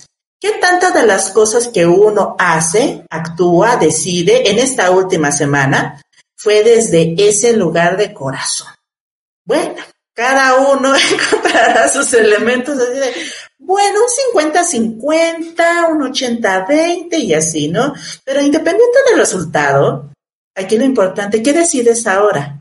¿qué tantas de las cosas que uno hace, actúa, decide en esta última semana fue desde ese lugar de corazón? Bueno, cada uno encontrará sus elementos así de, bueno, un 50-50, un 80-20 y así, ¿no? Pero independiente del resultado, aquí lo importante, ¿qué decides ahora?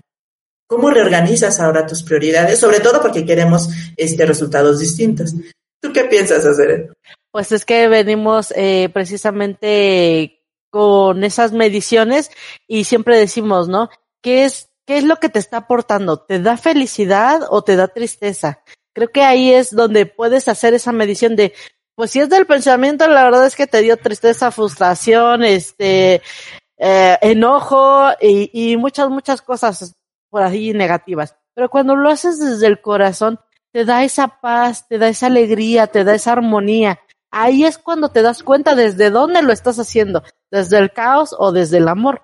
¿Cómo reorganizas ahora tus prioridades? Sobre todo porque queremos este, resultados distintos. ¿Tú qué piensas hacer? Pues es que venimos eh, precisamente con esas mediciones y siempre decimos, ¿no? ¿Qué es, ¿Qué es lo que te está aportando? ¿Te da felicidad o te da tristeza? Creo que ahí es donde puedes hacer esa medición de, pues si es del pensamiento, la verdad es que te dio tristeza, frustración, este, eh, enojo y, y muchas, muchas cosas por ahí negativas. Pero cuando lo haces desde el corazón, te da esa paz, te da esa alegría, te da esa armonía. Ahí es cuando te das cuenta desde dónde lo estás haciendo, desde el caos o desde el amor.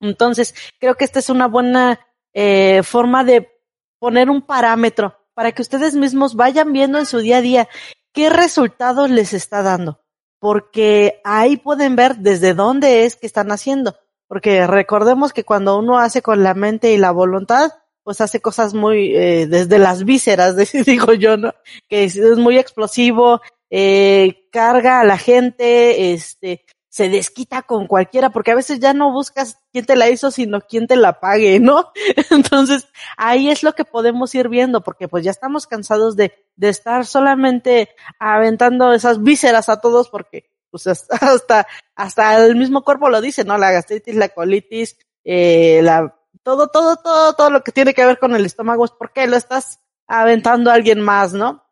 Entonces, creo que esta es una buena eh, forma de poner un parámetro para que ustedes mismos vayan viendo en su día a día qué resultados les está dando, porque ahí pueden ver desde dónde es que están haciendo, porque recordemos que cuando uno hace con la mente y la voluntad, pues hace cosas muy eh, desde las vísceras, digo yo, ¿no? Que es, muy explosivo, eh, carga a la gente, este, se desquita con cualquiera, porque a veces ya no buscas quién te la hizo, sino quién te la pague, ¿no? Entonces, ahí es lo que podemos ir viendo, porque pues ya estamos cansados de, de estar solamente aventando esas vísceras a todos, porque pues hasta, hasta el mismo cuerpo lo dice, ¿no? La gastritis, la colitis, eh, la, todo, todo, todo, todo lo que tiene que ver con el estómago es porque lo estás aventando a alguien más, ¿no?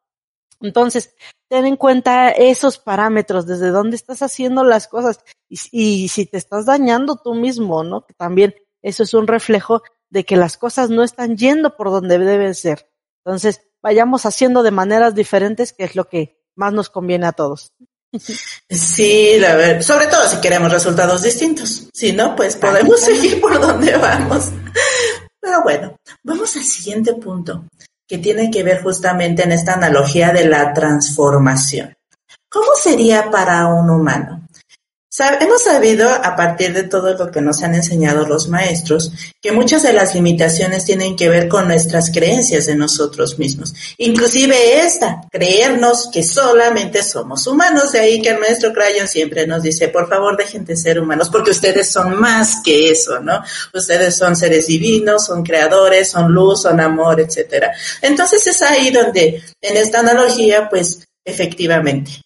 Entonces, ten en cuenta esos parámetros, desde dónde estás haciendo las cosas y, si te estás dañando tú mismo, ¿no? Que también eso es un reflejo de que las cosas no están yendo por donde deben ser. Entonces, vayamos haciendo de maneras diferentes, que es lo que más nos conviene a todos. Sí, la verdad, sobre todo si queremos resultados distintos. Si no, pues podemos seguir por donde vamos. Pero bueno, vamos al siguiente punto que tiene que ver justamente en esta analogía de la transformación. ¿Cómo sería para un humano? Hemos sabido, a partir de todo lo que nos han enseñado los maestros, que muchas de las limitaciones tienen que ver con nuestras creencias de nosotros mismos. Inclusive esta, creernos que solamente somos humanos. De ahí que el maestro Crayon siempre nos dice, por favor, dejen de ser humanos, porque ustedes son más que eso, ¿no? Ustedes son seres divinos, son creadores, son luz, son amor, etcétera. Entonces es ahí donde, en esta analogía, pues, efectivamente,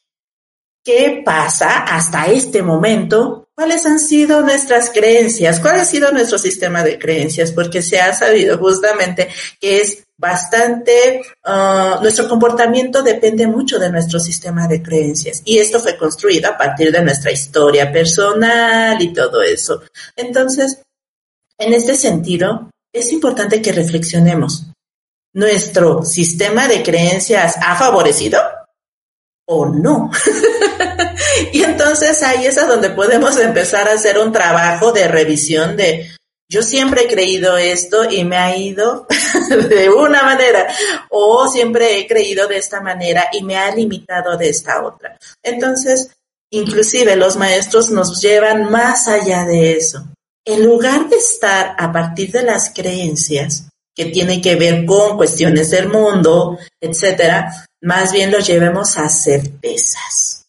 ¿Qué pasa hasta este momento? ¿Cuáles han sido nuestras creencias? ¿Cuál ha sido nuestro sistema de creencias? Porque se ha sabido justamente que es bastante, uh, nuestro comportamiento depende mucho de nuestro sistema de creencias y esto fue construido a partir de nuestra historia personal y todo eso. Entonces, en este sentido, es importante que reflexionemos. ¿Nuestro sistema de creencias ha favorecido o no? y entonces ahí es a donde podemos empezar a hacer un trabajo de revisión de, yo siempre he creído esto y me ha ido de una manera, o siempre he creído de esta manera y me ha limitado de esta otra. Entonces, inclusive los maestros nos llevan más allá de eso. En lugar de estar a partir de las creencias que tienen que ver con cuestiones del mundo, etcétera, más bien lo llevemos a certezas.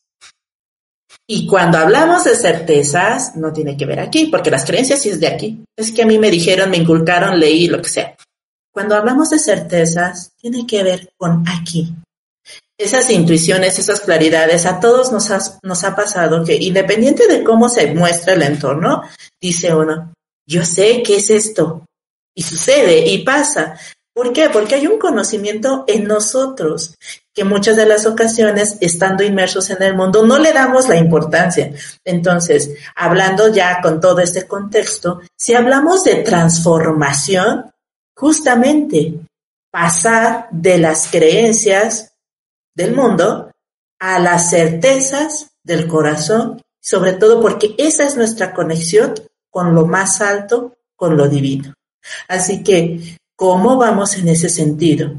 Y cuando hablamos de certezas, no tiene que ver aquí, porque las creencias sí es de aquí. Es que a mí me dijeron, me inculcaron, leí, lo que sea. Cuando hablamos de certezas, tiene que ver con aquí. Esas intuiciones, esas claridades, a todos nos ha, nos ha pasado que independiente de cómo se muestra el entorno, dice uno, yo sé qué es esto. Y sucede y pasa. ¿Por qué? Porque hay un conocimiento en nosotros que muchas de las ocasiones, estando inmersos en el mundo, no le damos la importancia. Entonces, hablando ya con todo este contexto, si hablamos de transformación, justamente pasar de las creencias del mundo a las certezas del corazón, sobre todo porque esa es nuestra conexión con lo más alto, con lo divino. Así que ¿Cómo vamos en ese sentido?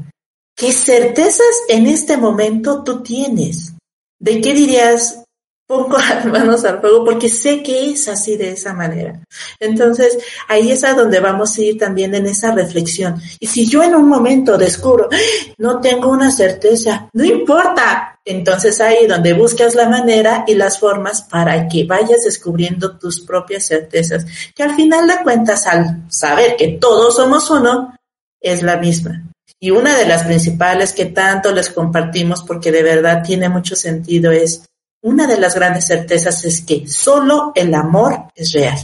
¿Qué certezas en este momento tú tienes? ¿De qué dirías, pongo las manos al fuego porque sé que es así de esa manera. Entonces, ahí es a donde vamos a ir también en esa reflexión. Y si yo en un momento descubro, ¡Ah! no tengo una certeza, no importa. Entonces ahí donde buscas la manera y las formas para que vayas descubriendo tus propias certezas, que al final de cuentas, al saber que todos somos uno, es la misma. Y una de las principales que tanto les compartimos porque de verdad tiene mucho sentido es, una de las grandes certezas es que solo el amor es real.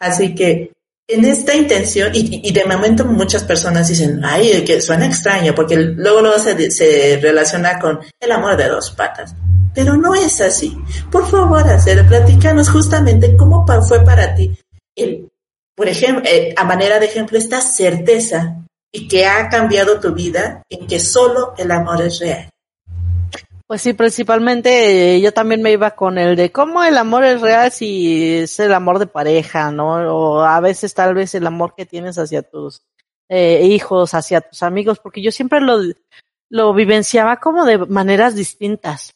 Así que en esta intención, y, de momento muchas personas dicen, ay, que suena extraño, porque luego luego se, se relaciona con el amor de dos patas. Pero no es así. Por favor, hacer, platícanos justamente cómo fue para ti el, por ejemplo, eh, a manera de ejemplo, esta certeza y que ha cambiado tu vida en que solo el amor es real. Pues sí, principalmente eh, yo también me iba con el de cómo el amor es real si es el amor de pareja, ¿no? O a veces tal vez el amor que tienes hacia tus eh, hijos, hacia tus amigos, porque yo siempre lo, lo vivenciaba como de maneras distintas.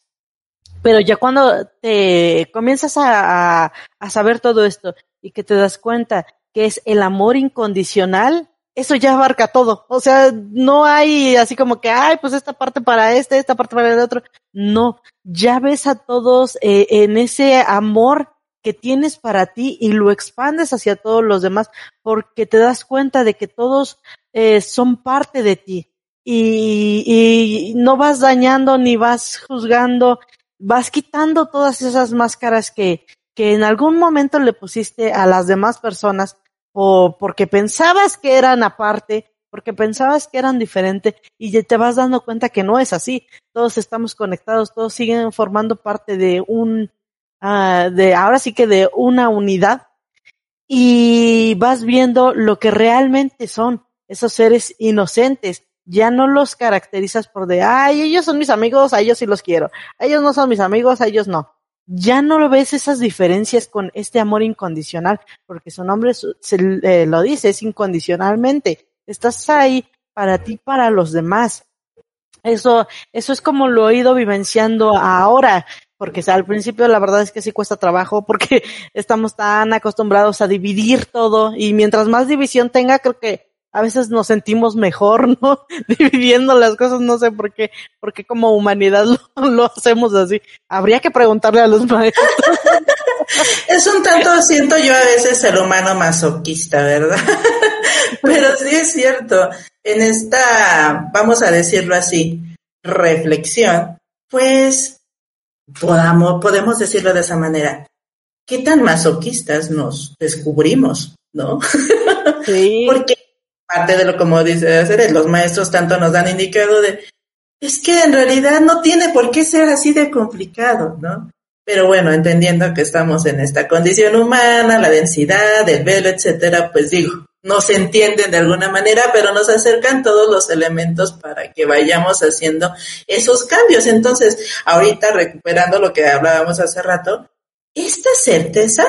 Pero ya cuando te comienzas a, a, a saber todo esto y que te das cuenta que es el amor incondicional, eso ya abarca todo. O sea, no hay así como que, ay, pues esta parte para este, esta parte para el otro. No, ya ves a todos eh, en ese amor que tienes para ti y lo expandes hacia todos los demás porque te das cuenta de que todos eh, son parte de ti y, y no vas dañando ni vas juzgando, vas quitando todas esas máscaras que, que en algún momento le pusiste a las demás personas o porque pensabas que eran aparte, porque pensabas que eran diferentes y te vas dando cuenta que no es así. Todos estamos conectados, todos siguen formando parte de un, uh, de ahora sí que de una unidad y vas viendo lo que realmente son esos seres inocentes. Ya no los caracterizas por de, ay, ellos son mis amigos, a ellos sí los quiero. Ellos no son mis amigos, a ellos no ya no lo ves esas diferencias con este amor incondicional, porque su nombre se, eh, lo dice, es incondicionalmente. Estás ahí para ti, para los demás. Eso, eso es como lo he ido vivenciando ahora, porque al principio la verdad es que sí cuesta trabajo, porque estamos tan acostumbrados a dividir todo, y mientras más división tenga, creo que a veces nos sentimos mejor, ¿no? Dividiendo las cosas, no sé por qué, porque como humanidad lo, hacemos así. Habría que preguntarle a los maestros. es un tanto, siento yo a veces el humano masoquista, ¿verdad? Pero sí es cierto, en esta, vamos a decirlo así, reflexión, pues podamos, podemos decirlo de esa manera. ¿Qué tan masoquistas nos descubrimos, no? Sí. Porque parte de lo como dice hacer, los maestros tanto nos han indicado de, es que en realidad no tiene por qué ser así de complicado, ¿no? Pero bueno, entendiendo que estamos en esta condición humana, la densidad, el velo, etcétera, pues digo, no se entienden de alguna manera, pero nos acercan todos los elementos para que vayamos haciendo esos cambios. Entonces, ahorita recuperando lo que hablábamos hace rato, esta certeza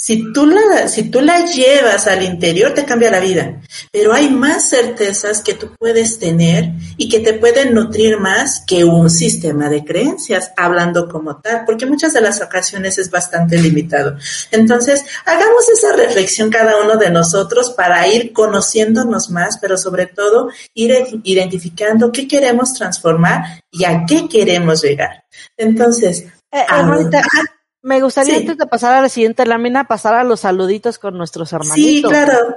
si tú, la, si tú la llevas al interior, te cambia la vida. Pero hay más certezas que tú puedes tener y que te pueden nutrir más que un sistema de creencias, hablando como tal, porque muchas de las ocasiones es bastante limitado. Entonces, hagamos esa reflexión cada uno de nosotros para ir conociéndonos más, pero sobre todo ir identificando qué queremos transformar y a qué queremos llegar. Entonces, eh, me gustaría antes de pasar a la siguiente lámina, pasar a los saluditos con nuestros hermanitos. Sí, claro.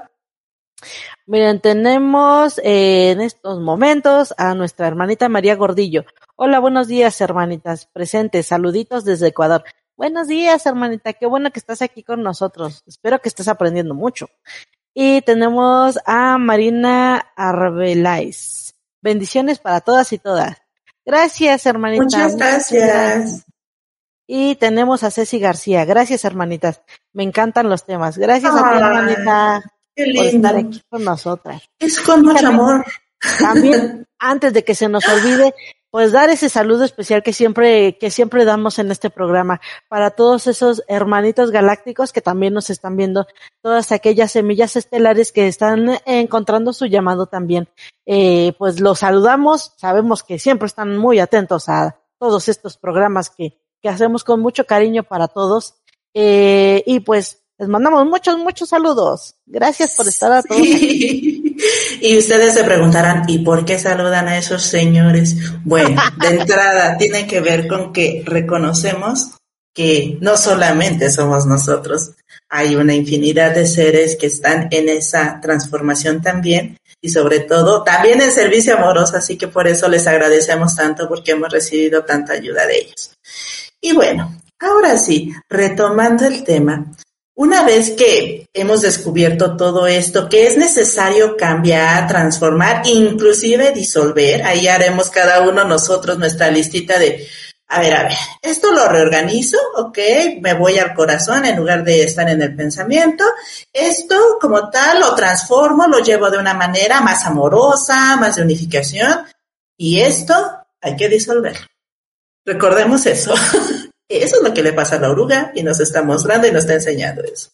Miren, tenemos eh, en estos momentos a nuestra hermanita María Gordillo. Hola, buenos días, hermanitas. Presentes, saluditos desde Ecuador. Buenos días, hermanita. Qué bueno que estás aquí con nosotros. Espero que estés aprendiendo mucho. Y tenemos a Marina Arbeláez. Bendiciones para todas y todas. Gracias, hermanita. Muchas gracias. Y tenemos a Ceci García. Gracias, hermanitas. Me encantan los temas. Gracias a ti, hermanita, por estar aquí con nosotras. Es con mucho amor. También, antes de que se nos olvide, pues dar ese saludo especial que siempre, que siempre damos en este programa para todos esos hermanitos galácticos que también nos están viendo, todas aquellas semillas estelares que están encontrando su llamado también. Eh, pues los saludamos, sabemos que siempre están muy atentos a todos estos programas que, que hacemos con mucho cariño para todos. Eh, y pues les mandamos muchos, muchos saludos. Gracias por estar a todos. Y ustedes se preguntarán, ¿y por qué saludan a esos señores? Bueno, de entrada tiene que ver con que reconocemos que no solamente somos nosotros, hay una infinidad de seres que están en esa transformación también y sobre todo también en servicio amoroso, así que por eso les agradecemos tanto porque hemos recibido tanta ayuda de ellos. Y bueno, ahora sí, retomando el tema, una vez que hemos descubierto todo esto, que es necesario cambiar, transformar, inclusive disolver, ahí haremos cada uno nosotros nuestra listita de, a ver, a ver, esto lo reorganizo, ok, me voy al corazón en lugar de estar en el pensamiento, esto como tal lo transformo, lo llevo de una manera más amorosa, más de unificación, y esto hay que disolverlo. Recordemos eso. Eso es lo que le pasa a la oruga y nos está mostrando y nos está enseñando eso.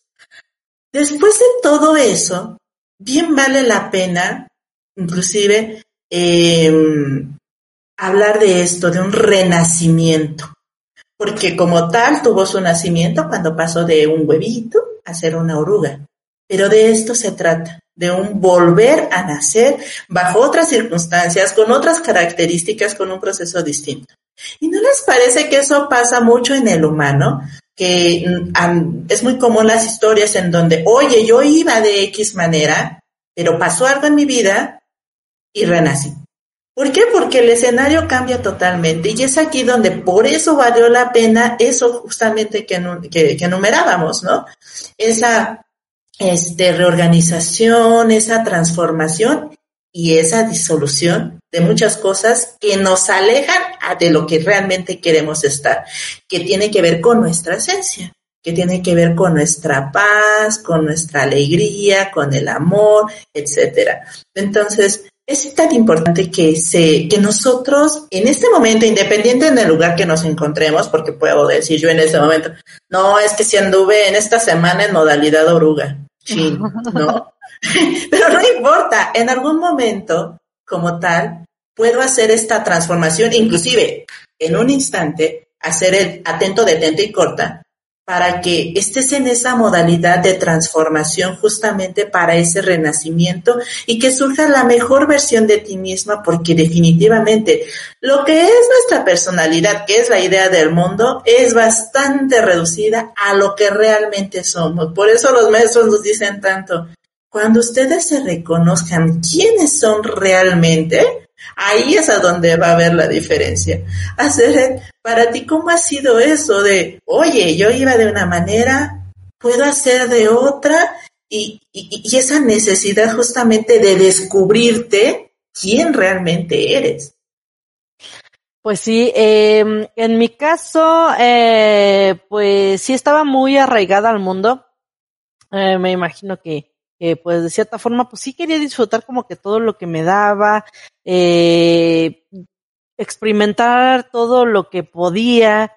Después de todo eso, bien vale la pena, inclusive, em, hablar de esto, de un renacimiento. Porque como tal tuvo su nacimiento cuando pasó de un huevito a ser una oruga. Pero de esto se trata, de un volver a nacer bajo otras circunstancias, con otras características, con un proceso distinto. ¿Y no les parece que eso pasa mucho en el humano? Que mm, es muy común las historias en donde, oye, yo iba de X manera, pero pasó algo en mi vida y renací. ¿Por qué? Porque el escenario cambia totalmente y es aquí donde por eso valió la pena eso justamente que, que, que enumerábamos, ¿no? Esa este, reorganización, esa transformación y esa disolución de muchas cosas que nos alejan de lo que realmente queremos estar, que tiene que ver con nuestra esencia, que tiene que ver con nuestra paz, con nuestra alegría, con el amor, etcétera. Entonces, es tan importante que se, que nosotros en este momento, independiente en el lugar que nos encontremos, porque puedo decir yo en este momento, no, es que si anduve en esta semana en modalidad oruga, sí, no, pero no importa, en algún momento, como tal, puedo hacer esta transformación, inclusive en un instante, hacer el atento, detente y corta, para que estés en esa modalidad de transformación justamente para ese renacimiento y que surja la mejor versión de ti misma, porque definitivamente lo que es nuestra personalidad, que es la idea del mundo, es bastante reducida a lo que realmente somos. Por eso los maestros nos dicen tanto, cuando ustedes se reconozcan quiénes son realmente, ahí es a donde va a haber la diferencia. Hacer, para ti, ¿cómo ha sido eso de, oye, yo iba de una manera, puedo hacer de otra? Y, y, esa necesidad justamente de descubrirte quién realmente eres. Pues sí, eh, en mi caso, eh, pues sí estaba muy arraigada al mundo. Eh, me imagino que pues de cierta forma pues sí quería disfrutar como que todo lo que me daba, eh, experimentar todo lo que podía,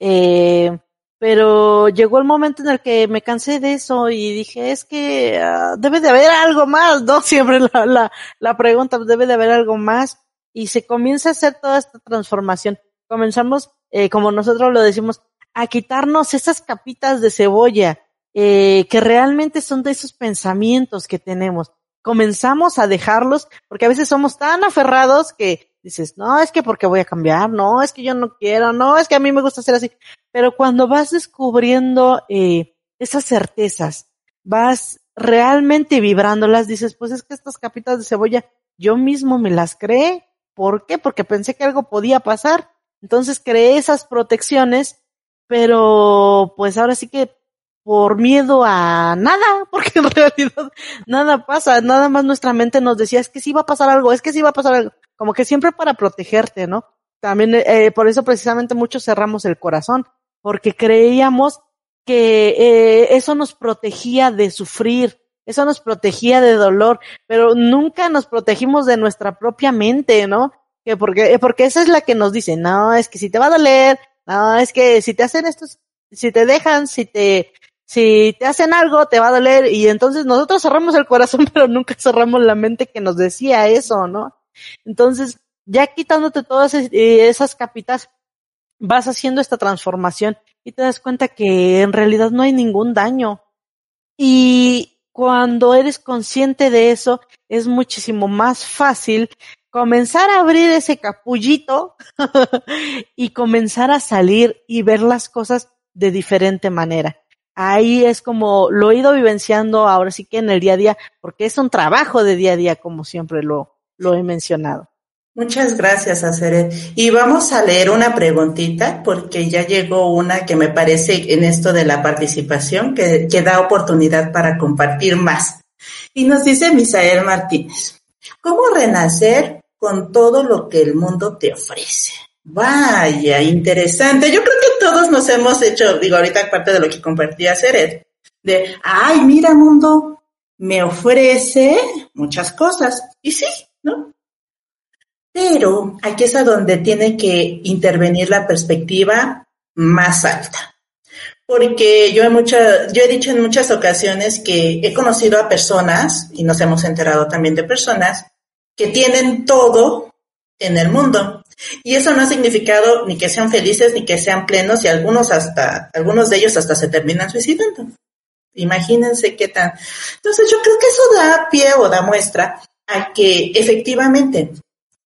eh, pero llegó el momento en el que me cansé de eso y dije, es que uh, debe de haber algo más, ¿no? Siempre la, la, la pregunta, debe de haber algo más y se comienza a hacer toda esta transformación. Comenzamos, eh, como nosotros lo decimos, a quitarnos esas capitas de cebolla, eh, que realmente son de esos pensamientos que tenemos. Comenzamos a dejarlos porque a veces somos tan aferrados que dices, no, es que porque voy a cambiar, no, es que yo no quiero, no, es que a mí me gusta ser así. Pero cuando vas descubriendo eh, esas certezas, vas realmente vibrándolas, dices, pues es que estas capitas de cebolla yo mismo me las creé. ¿Por qué? Porque pensé que algo podía pasar. Entonces creé esas protecciones, pero pues ahora sí que por miedo a nada, porque en realidad nada pasa, nada más nuestra mente nos decía, es que sí va a pasar algo, es que sí va a pasar algo, como que siempre para protegerte, ¿no? También eh, por eso precisamente muchos cerramos el corazón, porque creíamos que eh, eso nos protegía de sufrir, eso nos protegía de dolor, pero nunca nos protegimos de nuestra propia mente, ¿no? Que porque, porque esa es la que nos dice, no, es que si te va a doler, no, es que si te hacen esto, si te dejan, si te, si te hacen algo, te va a doler, y entonces nosotros cerramos el corazón, pero nunca cerramos la mente que nos decía eso, ¿no? Entonces, ya quitándote todas eh, esas capitas, vas haciendo esta transformación y te das cuenta que en realidad no hay ningún daño. Y cuando eres consciente de eso, es muchísimo más fácil comenzar a abrir ese capullito y comenzar a salir y ver las cosas de diferente manera. Ahí es como lo he ido vivenciando ahora sí que en el día a día, porque es un trabajo de día a día, como siempre lo, he mencionado. Muchas gracias, Aceret. Y vamos a leer una preguntita porque ya llegó una que me parece en esto de la participación que da oportunidad para compartir más. Y nos dice Misael Martínez, ¿cómo renacer con todo lo que el mundo te ofrece? Vaya, interesante. Yo creo que todos nos hemos hecho, digo, ahorita aparte de lo que compartía Aceret, de, ay, mira mundo, me ofrece muchas cosas. Y sí, ¿no? Pero aquí es a donde tiene que intervenir la perspectiva más alta. Porque yo he dicho en muchas ocasiones que he conocido a personas, y nos hemos enterado también de personas, que tienen todo en el mundo. Y eso no ha significado ni que sean felices ni que sean plenos y algunos hasta, algunos de ellos hasta se terminan suicidando. Imagínense qué tan. Entonces yo creo que eso da pie o da muestra a que efectivamente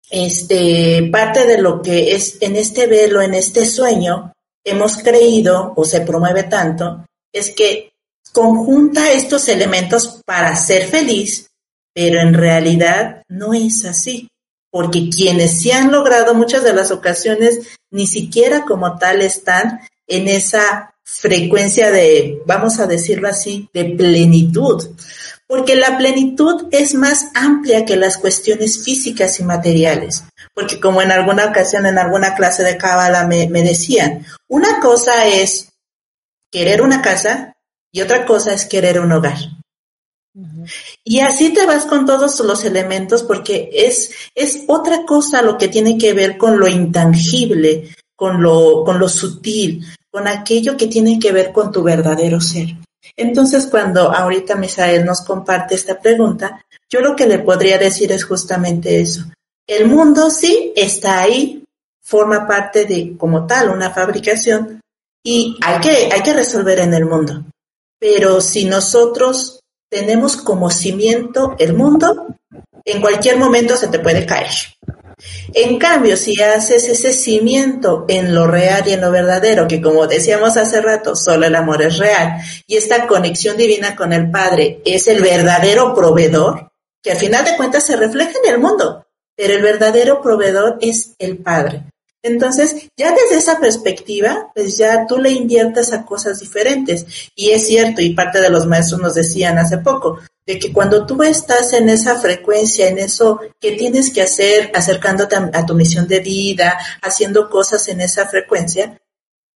este, parte de lo que es en este velo, en este sueño, hemos creído o se promueve tanto, es que conjunta estos elementos para ser feliz, pero en realidad no es así, porque quienes sí han logrado muchas de las ocasiones ni siquiera como tal están en esa frecuencia de, vamos a decirlo así, de plenitud porque la plenitud es más amplia que las cuestiones físicas y materiales. Porque como en alguna ocasión, en alguna clase de cábala me, decían, una cosa es querer una casa y otra cosa es querer un hogar. Y así te vas con todos los elementos porque es, es otra cosa lo que tiene que ver con lo intangible, con lo, con lo sutil, con aquello que tiene que ver con tu verdadero ser. Entonces, cuando ahorita Misael nos comparte esta pregunta, yo lo que le podría decir es justamente eso. El mundo sí está ahí, forma parte de, como tal, una fabricación y hay que, hay que resolver en el mundo. Pero si nosotros tenemos como cimiento el mundo, en cualquier momento se te puede caer. En cambio, si haces ese cimiento en lo real y en lo verdadero, que como decíamos hace rato, solo el amor es real, y esta conexión divina con el Padre es el verdadero proveedor, que al final de cuentas se refleja en el mundo, pero el verdadero proveedor es el Padre. Entonces, ya desde esa perspectiva, pues ya tú le inviertes a cosas diferentes. Y es cierto, y parte de los maestros nos decían hace poco, de que cuando tú estás en esa frecuencia, en eso que tienes que hacer, acercándote a, tu misión de vida, haciendo cosas en esa frecuencia,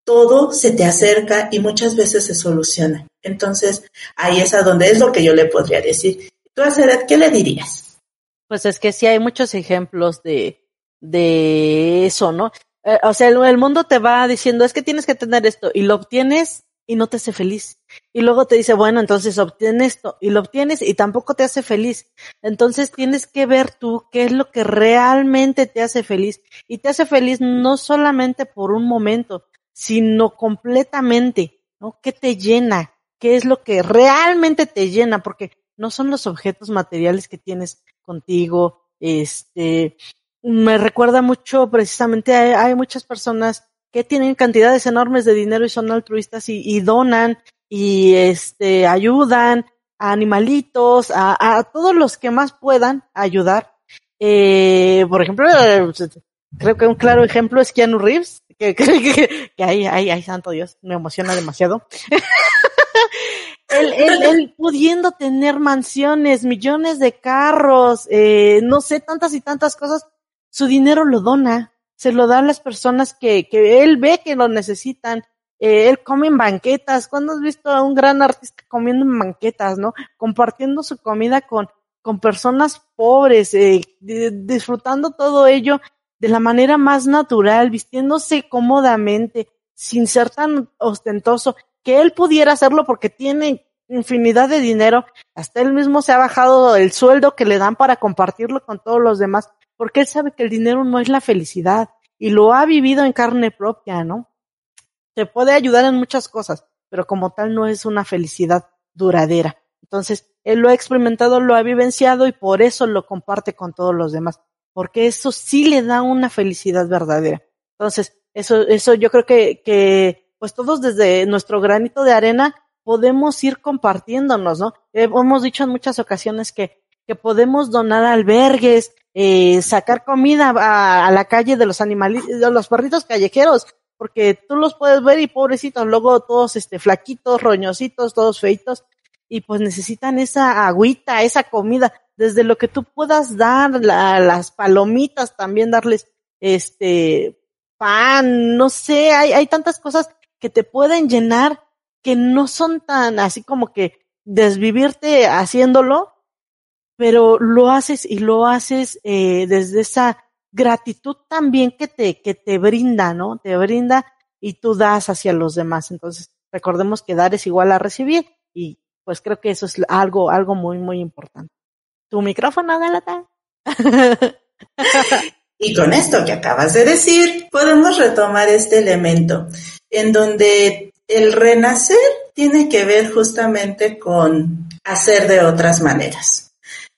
todo se te acerca y muchas veces se soluciona. Entonces, ahí es a donde es lo que yo le podría decir. Tú, Aceret, ¿qué le dirías? Pues es que sí hay muchos ejemplos de, de eso, ¿no? Eh, o sea, el, mundo te va diciendo, es que tienes que tener esto, y lo obtienes y no te hace feliz. Y luego te dice, bueno, entonces obtienes esto, y lo obtienes y tampoco te hace feliz. Entonces tienes que ver tú qué es lo que realmente te hace feliz. Y te hace feliz no solamente por un momento, sino completamente, ¿no? ¿Qué te llena? ¿Qué es lo que realmente te llena? Porque no son los objetos materiales que tienes contigo, este, me recuerda mucho precisamente, hay, muchas personas que tienen cantidades enormes de dinero y son altruistas y, donan y este ayudan a animalitos, a, todos los que más puedan ayudar. Eh, por ejemplo, creo que un claro ejemplo es Keanu Reeves, que, que, que, ahí, ahí, ahí, santo Dios, me emociona demasiado. él, él, él, pudiendo tener mansiones, millones de carros, eh, no sé, tantas y tantas cosas, su dinero lo dona, se lo da a las personas que, que él ve que lo necesitan. Eh, él come en banquetas. ¿Cuándo has visto a un gran artista comiendo en banquetas, no? Compartiendo su comida con, con personas pobres, eh, disfrutando todo ello de la manera más natural, vistiéndose cómodamente, sin ser tan ostentoso, que él pudiera hacerlo porque tiene infinidad de dinero, hasta él mismo se ha bajado el sueldo que le dan para compartirlo con todos los demás, porque él sabe que el dinero no es la felicidad y lo ha vivido en carne propia, ¿no? Te puede ayudar en muchas cosas, pero como tal no es una felicidad duradera. Entonces, él lo ha experimentado, lo ha vivenciado y por eso lo comparte con todos los demás, porque eso sí le da una felicidad verdadera. Entonces, eso, eso yo creo que, pues todos desde nuestro granito de arena podemos ir compartiéndonos, ¿no? hemos dicho en muchas ocasiones que, que podemos donar albergues, eh, sacar comida a, la calle de los animalitos, de los perritos callejeros, porque tú los puedes ver y pobrecitos, luego todos este flaquitos, roñositos, todos feitos, y pues necesitan esa agüita, esa comida, desde lo que tú puedas dar, las palomitas también darles este pan, no sé, hay, hay tantas cosas que te pueden llenar que no son tan así como que desvivirte haciéndolo, pero lo haces y lo haces eh, desde esa gratitud también que te, que te brinda, ¿no? Te brinda y tú das hacia los demás. Entonces, recordemos que dar es igual a recibir y pues creo que eso es algo, algo muy, muy importante. Tu micrófono, Galata. y con esto que acabas de decir, podemos retomar este elemento en donde el renacer tiene que ver justamente con hacer de otras maneras.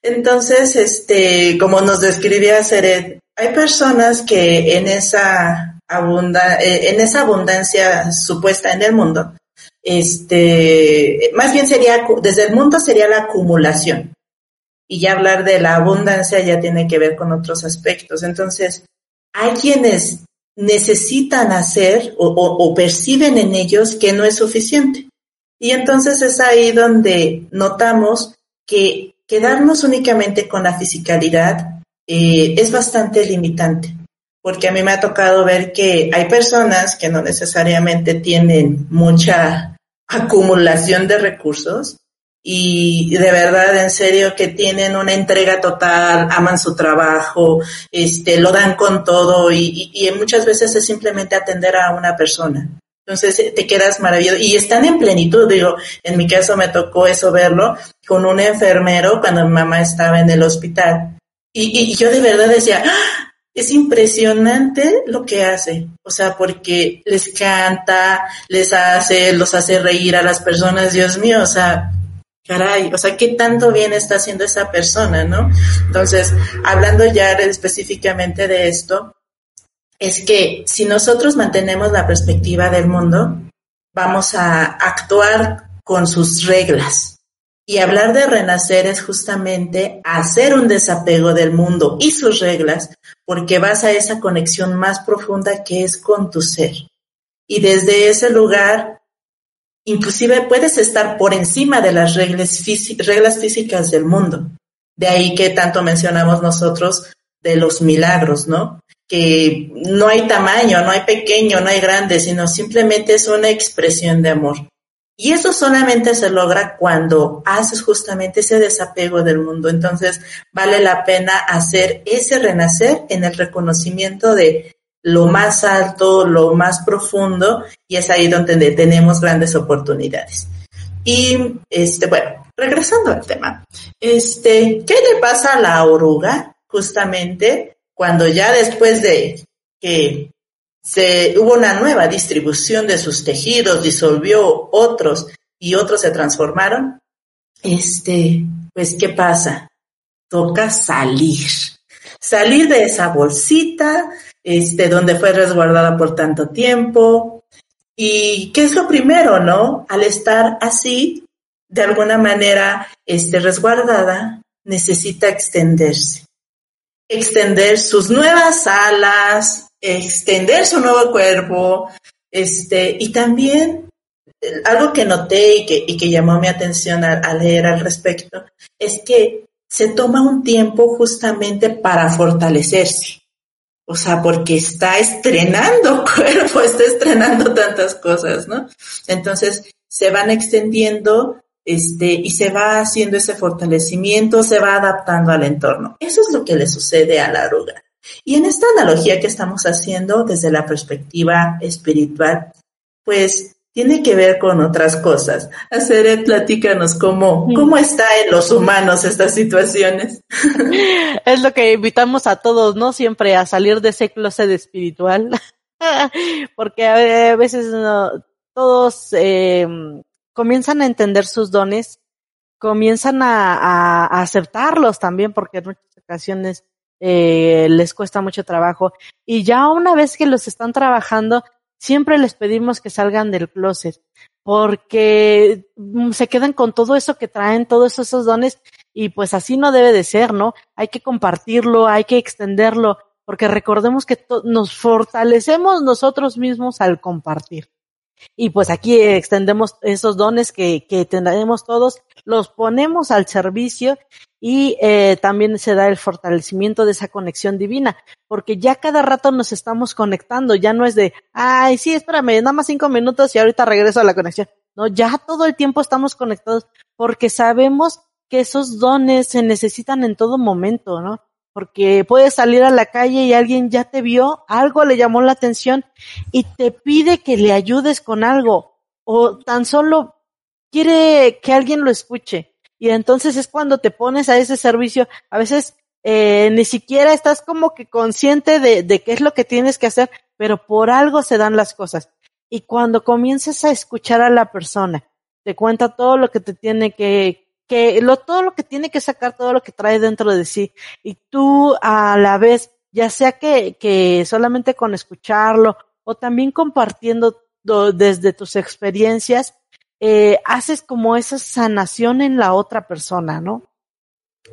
Entonces, este, como nos describía Seret, hay personas que en esa abunda, eh, en esa abundancia supuesta en el mundo, este, más bien sería, desde el mundo sería la acumulación. Y ya hablar de la abundancia ya tiene que ver con otros aspectos. Entonces, hay quienes necesitan hacer o, o perciben en ellos que no es suficiente. Y entonces es ahí donde notamos que quedarnos únicamente con la fisicalidad eh, es bastante limitante, porque a mí me ha tocado ver que hay personas que no necesariamente tienen mucha acumulación de recursos y de verdad, en serio, que tienen una entrega total, aman su trabajo, este, lo dan con todo y, y muchas veces es simplemente atender a una persona. Entonces eh, te quedas maravilloso. Y están en plenitud, digo, en mi caso me tocó eso verlo con un enfermero cuando mi mamá estaba en el hospital. Y, y yo de verdad decía, ¡Ah! es impresionante lo que hace. O sea, porque les canta, les hace, los hace reír a las personas, Dios mío, o sea, caray, o sea, qué tanto bien está haciendo esa persona, ¿no? Entonces, hablando ya específicamente de esto, es que si nosotros mantenemos la perspectiva del mundo, vamos a actuar con sus reglas. Y hablar de renacer es justamente hacer un desapego del mundo y sus reglas, porque vas a esa conexión más profunda que es con tu ser. Y desde ese lugar, inclusive puedes estar por encima de las reglas, reglas físicas del mundo. De ahí que tanto mencionamos nosotros de los milagros, ¿no? Que no hay tamaño, no hay pequeño, no hay grande, sino simplemente es una expresión de amor. Y eso solamente se logra cuando haces justamente ese desapego del mundo. Entonces, vale la pena hacer ese renacer en el reconocimiento de lo más alto, lo más profundo, y es ahí donde tenemos grandes oportunidades. Y, este, bueno, regresando al tema, este, ¿qué le pasa a la oruga justamente cuando ya después de que se, hubo una nueva distribución de sus tejidos, disolvió otros y otros se transformaron, este, pues, ¿qué pasa? Toca salir. Salir de esa bolsita, este, donde fue resguardada por tanto tiempo. ¿Y qué es lo primero, no? Al estar así, de alguna manera, este, resguardada, necesita extenderse. Extender sus nuevas alas, extender su nuevo cuerpo, este, y también eh, algo que noté y que, y que llamó mi atención al, leer al respecto, es que se toma un tiempo justamente para fortalecerse. O sea, porque está estrenando cuerpo, está estrenando tantas cosas, ¿no? Entonces, se van extendiendo, este, y se va haciendo ese fortalecimiento, se va adaptando al entorno. Eso es lo que le sucede a la arruga. Y en esta analogía que estamos haciendo desde la perspectiva espiritual, pues tiene que ver con otras cosas. Hacer, platícanos cómo, cómo está en los humanos estas situaciones. Es lo que invitamos a todos, ¿no? Siempre a salir de ese closet espiritual. Porque a veces todos eh, comienzan a entender sus dones, comienzan a, aceptarlos también, porque en muchas ocasiones eh, les cuesta mucho trabajo. Y ya una vez que los están trabajando, siempre les pedimos que salgan del closet, porque mm, se quedan con todo eso que traen, todos esos dones, y pues así no debe de ser, ¿no? Hay que compartirlo, hay que extenderlo, porque recordemos que nos fortalecemos nosotros mismos al compartir. Y pues aquí extendemos esos dones que, que tenemos todos, los ponemos al servicio y eh, también se da el fortalecimiento de esa conexión divina, porque ya cada rato nos estamos conectando, ya no es de, ay, sí, espérame, nada más cinco minutos y ahorita regreso a la conexión. No, ya todo el tiempo estamos conectados porque sabemos que esos dones se necesitan en todo momento, ¿no? Porque puedes salir a la calle y alguien ya te vio, algo le llamó la atención y te pide que le ayudes con algo o tan solo quiere que alguien lo escuche y entonces es cuando te pones a ese servicio, a veces eh, ni siquiera estás como que consciente de, de qué es lo que tienes que hacer, pero por algo se dan las cosas. Y cuando comienzas a escuchar a la persona, te cuenta todo lo que te tiene que, que lo, todo lo que tiene que sacar, todo lo que trae dentro de sí, y tú a la vez, ya sea que, que solamente con escucharlo o también compartiendo desde tus experiencias, eh, haces como esa sanación en la otra persona, ¿no?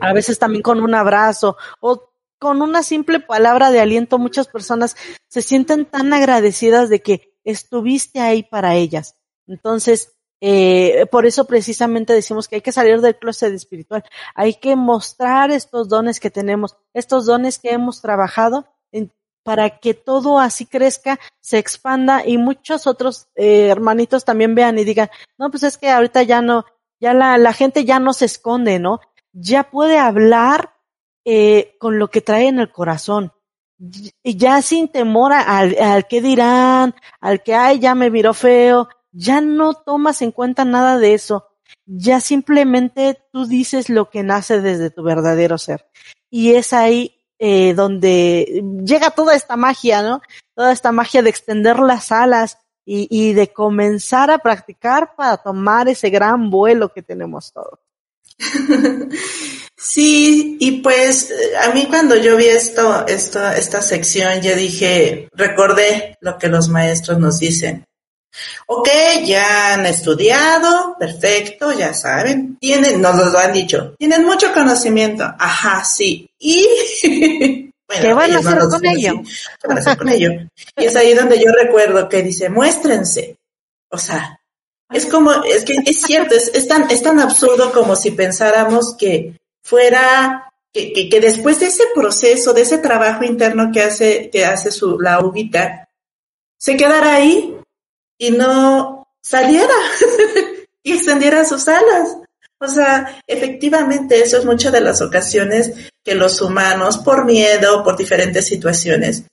A veces también con un abrazo o con una simple palabra de aliento, muchas personas se sienten tan agradecidas de que estuviste ahí para ellas. Entonces, eh, por eso precisamente decimos que hay que salir del closet espiritual, hay que mostrar estos dones que tenemos, estos dones que hemos trabajado para que todo así crezca, se expanda y muchos otros eh, hermanitos también vean y digan, no, pues es que ahorita ya no, ya la, la gente ya no se esconde, ¿no? Ya puede hablar eh, con lo que trae en el corazón. Y ya sin temor al, al que dirán, al que, ay, ya me viró feo, ya no tomas en cuenta nada de eso. Ya simplemente tú dices lo que nace desde tu verdadero ser. Y es ahí eh, donde llega toda esta magia, ¿no? Toda esta magia de extender las alas y, de comenzar a practicar para tomar ese gran vuelo que tenemos todos. Sí, y pues a mí cuando yo vi esto, esto, esta sección, yo dije, recordé lo que los maestros nos dicen. Ok, ya han estudiado, perfecto, ya saben, tienen, nos lo han dicho, tienen mucho conocimiento, ajá, sí, y bueno, ¿qué van a hacer con ello? ¿Qué van a hacer con ello? Y es ahí donde yo recuerdo que dice, muéstrense, o sea, es como, es que es cierto, es, es tan, es tan absurdo como si pensáramos que fuera que, que, después de ese proceso, de ese trabajo interno que hace, que hace su, la uguita, se quedara ahí y no saliera y extendiera sus alas. O sea, efectivamente, eso es muchas de las ocasiones que los humanos, por miedo, por diferentes situaciones,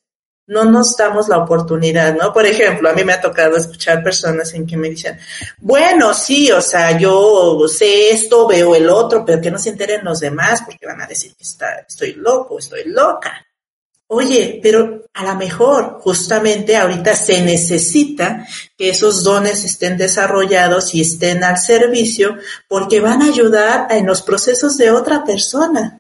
no nos damos la oportunidad, ¿no? Por ejemplo, a mí me ha tocado escuchar personas en que me dicen, bueno, sí, o sea, yo sé esto, veo el otro, pero que no se enteren los demás porque van a decir que está, estoy loco, estoy loca. Oye, pero a lo mejor justamente ahorita se necesita que esos dones estén desarrollados y estén al servicio porque van a ayudar en los procesos de otra persona.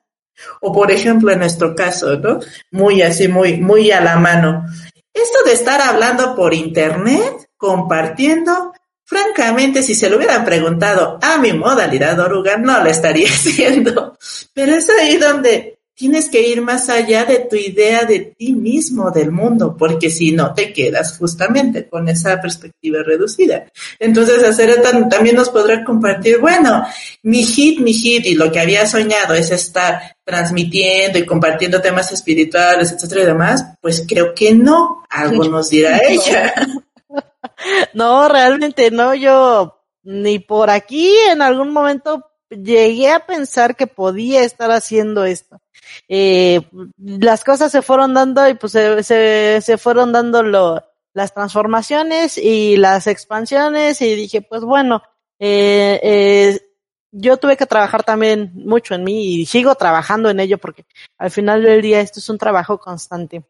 O por ejemplo, en nuestro caso, ¿no? Muy así, muy, muy a la mano. Esto de estar hablando por internet, compartiendo, francamente, si se lo hubieran preguntado a mi modalidad oruga, no lo estaría haciendo. Pero es ahí donde tienes que ir más allá de tu idea de ti mismo, del mundo, porque si no te quedas justamente con esa perspectiva reducida. Entonces, hacer también nos podrá compartir, bueno, mi hit, mi hit, y lo que había soñado es estar transmitiendo y compartiendo temas espirituales, etcétera y demás, pues creo que no, algo nos dirá ella. No, realmente no, yo ni por aquí en algún momento llegué a pensar que podía estar haciendo esto eh, las cosas se fueron dando y pues se, se, se fueron dando lo, las transformaciones y las expansiones y dije, pues bueno, eh, eh, yo tuve que trabajar también mucho en mí y sigo trabajando en ello porque al final del día esto es un trabajo constante.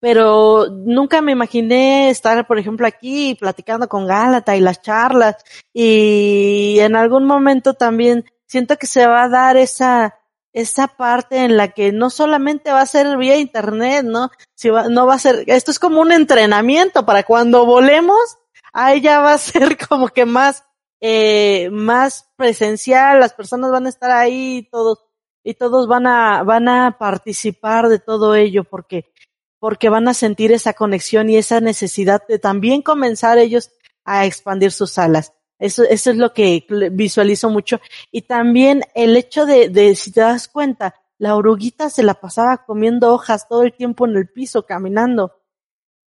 Pero nunca me imaginé estar, por ejemplo, aquí platicando con Gálata y las charlas y en algún momento también siento que se va a dar esa, esa parte en la que no solamente va a ser vía internet, ¿no? Si va, no va a ser, esto es como un entrenamiento para cuando volemos, ahí ya va a ser como que más, eh, más presencial, las personas van a estar ahí, todos, y todos van a, van a participar de todo ello porque, porque van a sentir esa conexión y esa necesidad de también comenzar ellos a expandir sus alas. Eso, eso es lo que visualizo mucho. Y también el hecho de, de, si te das cuenta, la oruguita se la pasaba comiendo hojas todo el tiempo en el piso, caminando.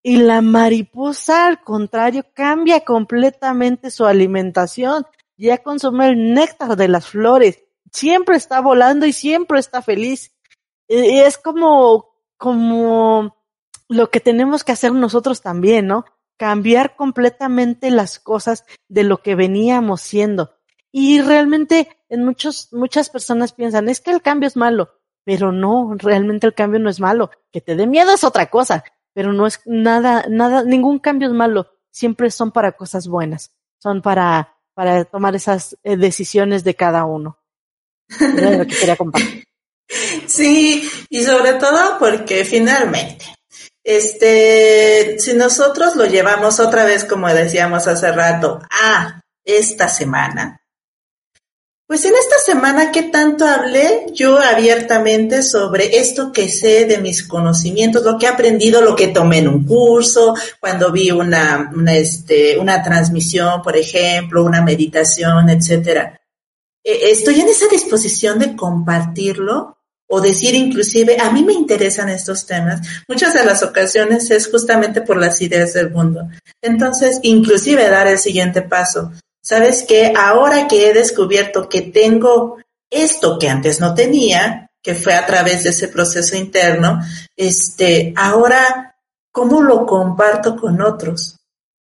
Y la mariposa, al contrario, cambia completamente su alimentación. Ya consume el néctar de las flores. Siempre está volando y siempre está feliz. Y es como, como lo que tenemos que hacer nosotros también, ¿no? Cambiar completamente las cosas de lo que veníamos siendo. Y realmente en muchos, muchas personas piensan, es que el cambio es malo, pero no, realmente el cambio no es malo. Que te dé miedo es otra cosa, pero no es nada, nada, ningún cambio es malo. Siempre son para cosas buenas, son para, para tomar esas eh, decisiones de cada uno. lo que quería compartir. Sí, y sobre todo porque finalmente este, si nosotros lo llevamos otra vez, como decíamos hace rato, a esta semana, pues en esta semana que tanto hablé yo abiertamente sobre esto que sé de mis conocimientos, lo que he aprendido, lo que tomé en un curso, cuando vi una, una, este, una transmisión, por ejemplo, una meditación, etcétera. E, estoy en esa disposición de compartirlo o decir inclusive, a mí me interesan estos temas, muchas de las ocasiones es justamente por las ideas del mundo. Entonces, inclusive dar el siguiente paso. ¿Sabes qué? Ahora que he descubierto que tengo esto que antes no tenía, que fue a través de ese proceso interno, este, ahora, ¿cómo lo comparto con otros?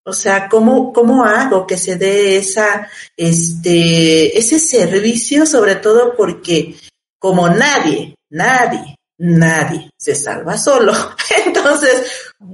O sea, ¿cómo, cómo hago que se dé esa, este, ese servicio, sobre todo porque como nadie Nadie, nadie se salva solo. Entonces,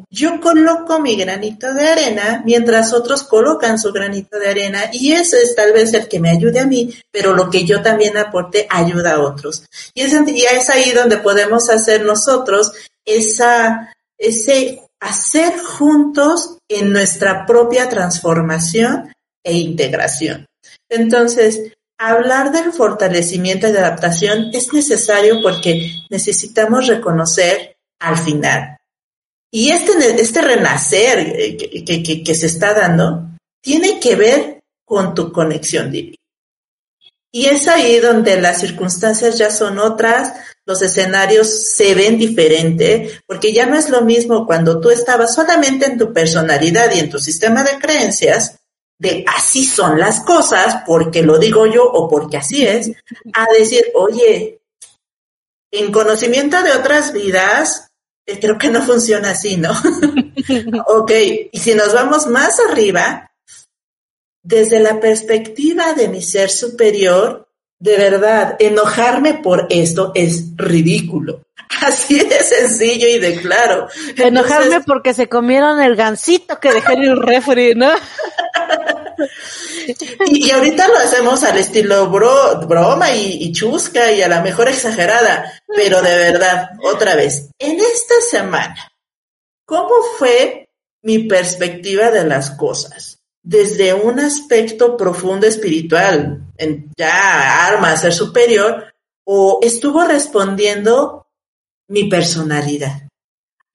yo coloco mi granito de arena mientras otros colocan su granito de arena y ese es tal vez el que me ayude a mí, pero lo que yo también aporte ayuda a otros. Y es, ahí donde podemos hacer nosotros ese hacer juntos en nuestra propia transformación e integración. Entonces, Hablar del fortalecimiento y de adaptación es necesario porque necesitamos reconocer al final. Y este, este renacer que, que, que se está dando tiene que ver con tu conexión divina. Y es ahí donde las circunstancias ya son otras, los escenarios se ven diferente, porque ya no es lo mismo cuando tú estabas solamente en tu personalidad y en tu sistema de creencias, de así son las cosas, porque lo digo yo o porque así es, a decir, oye, en conocimiento de otras vidas, eh, creo que no funciona así, ¿no? ok, y si nos vamos más arriba, desde la perspectiva de mi ser superior, de verdad, enojarme por esto es ridículo. Así de sencillo y de claro. Enojarme porque se comieron el gansito que dejé en el refri, ¿no? y, ahorita lo hacemos al estilo bro, broma y, y, chusca y a la mejor exagerada, pero de verdad, otra vez, en esta semana, ¿cómo fue mi perspectiva de las cosas? Desde un aspecto profundo espiritual, en ya arma, ser superior, o estuvo respondiendo mi personalidad.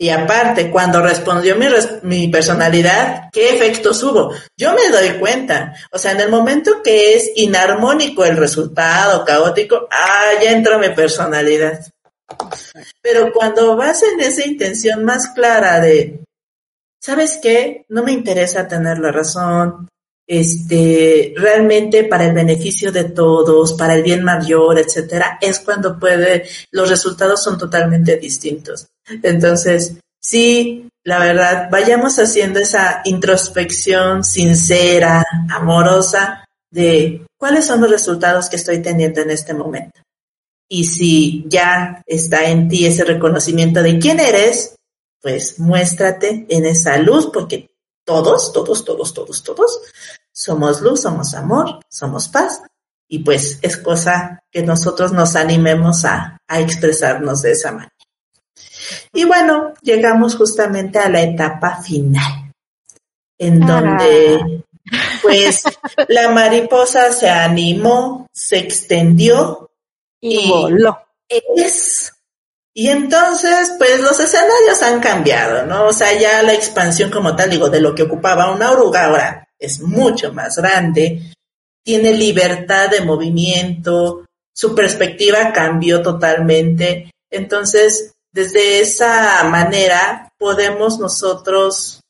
Y aparte, cuando respondió mi, personalidad, ¿qué efectos hubo? Yo me doy cuenta. O sea, en el momento que es inarmónico el resultado, caótico, ah, ya entró mi personalidad. Pero cuando vas en esa intención más clara de, ¿sabes qué? No me interesa tener la razón, este, realmente para el beneficio de todos, para el bien mayor, etcétera, es cuando puede, los resultados son totalmente distintos. Entonces, sí, la verdad, vayamos haciendo esa introspección sincera, amorosa, de cuáles son los resultados que estoy teniendo en este momento. Y si ya está en ti ese reconocimiento de quién eres, pues muéstrate en esa luz, porque todos, todos, todos, todos, todos somos luz, somos amor, somos paz. Y pues es cosa que nosotros nos animemos a, expresarnos de esa manera. Y bueno, llegamos justamente a la etapa final, en donde pues la mariposa se animó, se extendió y, voló. Es y entonces, pues los escenarios han cambiado, ¿no? O sea, ya la expansión como tal, digo, de lo que ocupaba una oruga ahora es mucho más grande, tiene libertad de movimiento, su perspectiva cambió totalmente. Entonces, desde esa manera podemos nosotros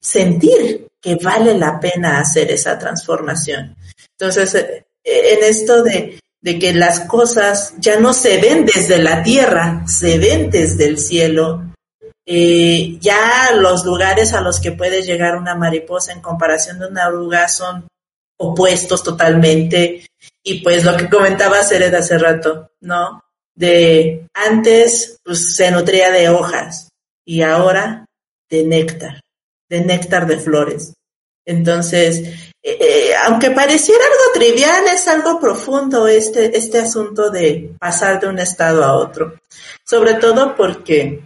sentir que vale la pena hacer esa transformación. Entonces, eh, en esto de, que las cosas ya no se ven desde la tierra, se ven desde el cielo, eh, ya los lugares a los que puede llegar una mariposa en comparación de una oruga son opuestos totalmente. Y pues lo que comentaba Cered hace rato, ¿no? De antes pues, se nutría de hojas y ahora de néctar, de néctar de flores. Entonces, eh, eh, aunque pareciera algo trivial, es algo profundo este, este asunto de pasar de un estado a otro. Sobre todo porque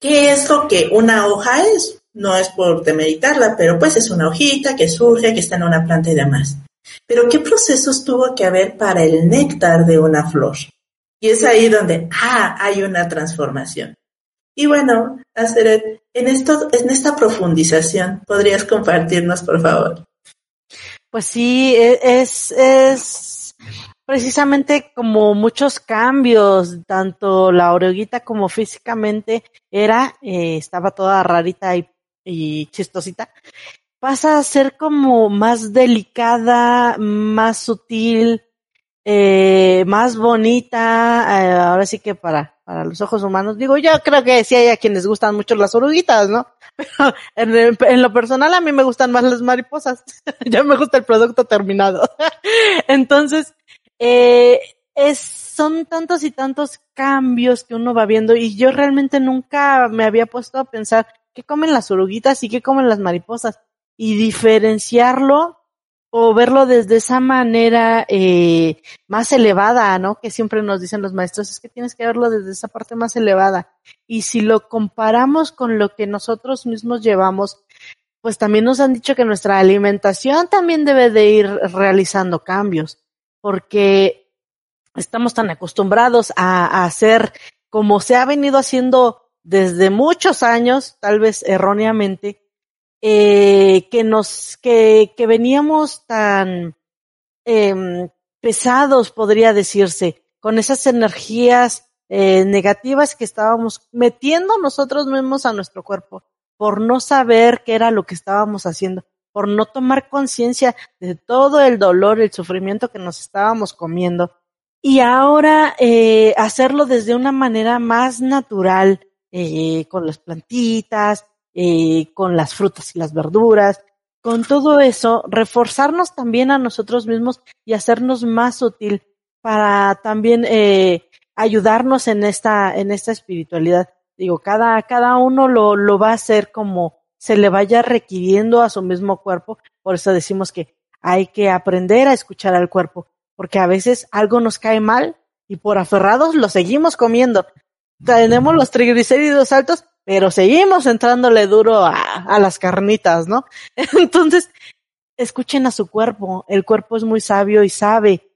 ¿Qué es lo que una hoja es? No es por demeritarla, pero pues es una hojita que surge, que está en una planta y demás. Pero ¿qué procesos tuvo que haber para el néctar de una flor? Y es ahí donde, ah, hay una transformación. Y bueno, hacer en esto, en esta profundización, ¿podrías compartirnos, por favor? Pues sí, e, es, es precisamente como muchos cambios, tanto la oruguita como físicamente era, eh, estaba toda rarita y, chistosita, pasa a ser como más delicada, más sutil, eh, más bonita, eh, ahora sí que para, para los ojos humanos, digo, yo creo que sí hay a quienes gustan mucho las oruguitas, ¿no? Pero en, en lo personal a mí me gustan más las mariposas, ya me gusta el producto terminado. Entonces, eh, es, son tantos y tantos cambios que uno va viendo y yo realmente nunca me había puesto a pensar qué comen las oruguitas y qué comen las mariposas y diferenciarlo o verlo desde esa manera eh, más elevada, ¿no? Que siempre nos dicen los maestros, es que tienes que verlo desde esa parte más elevada. Y si lo comparamos con lo que nosotros mismos llevamos, pues también nos han dicho que nuestra alimentación también debe de ir realizando cambios porque estamos tan acostumbrados a, hacer como se ha venido haciendo desde muchos años, tal vez erróneamente, eh, que nos, que, que veníamos tan, eh, pesados, podría decirse, con esas energías eh, negativas que estábamos metiendo nosotros mismos a nuestro cuerpo por no saber qué era lo que estábamos haciendo, por no tomar conciencia de todo el dolor, el sufrimiento que nos estábamos comiendo. Y ahora eh, hacerlo desde una manera más natural, con las plantitas, eh, con las frutas y las verduras, con todo eso, reforzarnos también a nosotros mismos y hacernos más útil para también eh, ayudarnos en esta, en esta espiritualidad. Digo, cada, cada uno lo, lo va a hacer como se le vaya requiriendo a su mismo cuerpo. Por eso decimos que hay que aprender a escuchar al cuerpo, porque a veces algo nos cae mal y por aferrados lo seguimos comiendo. Tenemos los triglicéridos altos, pero seguimos entrándole duro a, a las carnitas, ¿no? Entonces, escuchen a su cuerpo. El cuerpo es muy sabio y sabe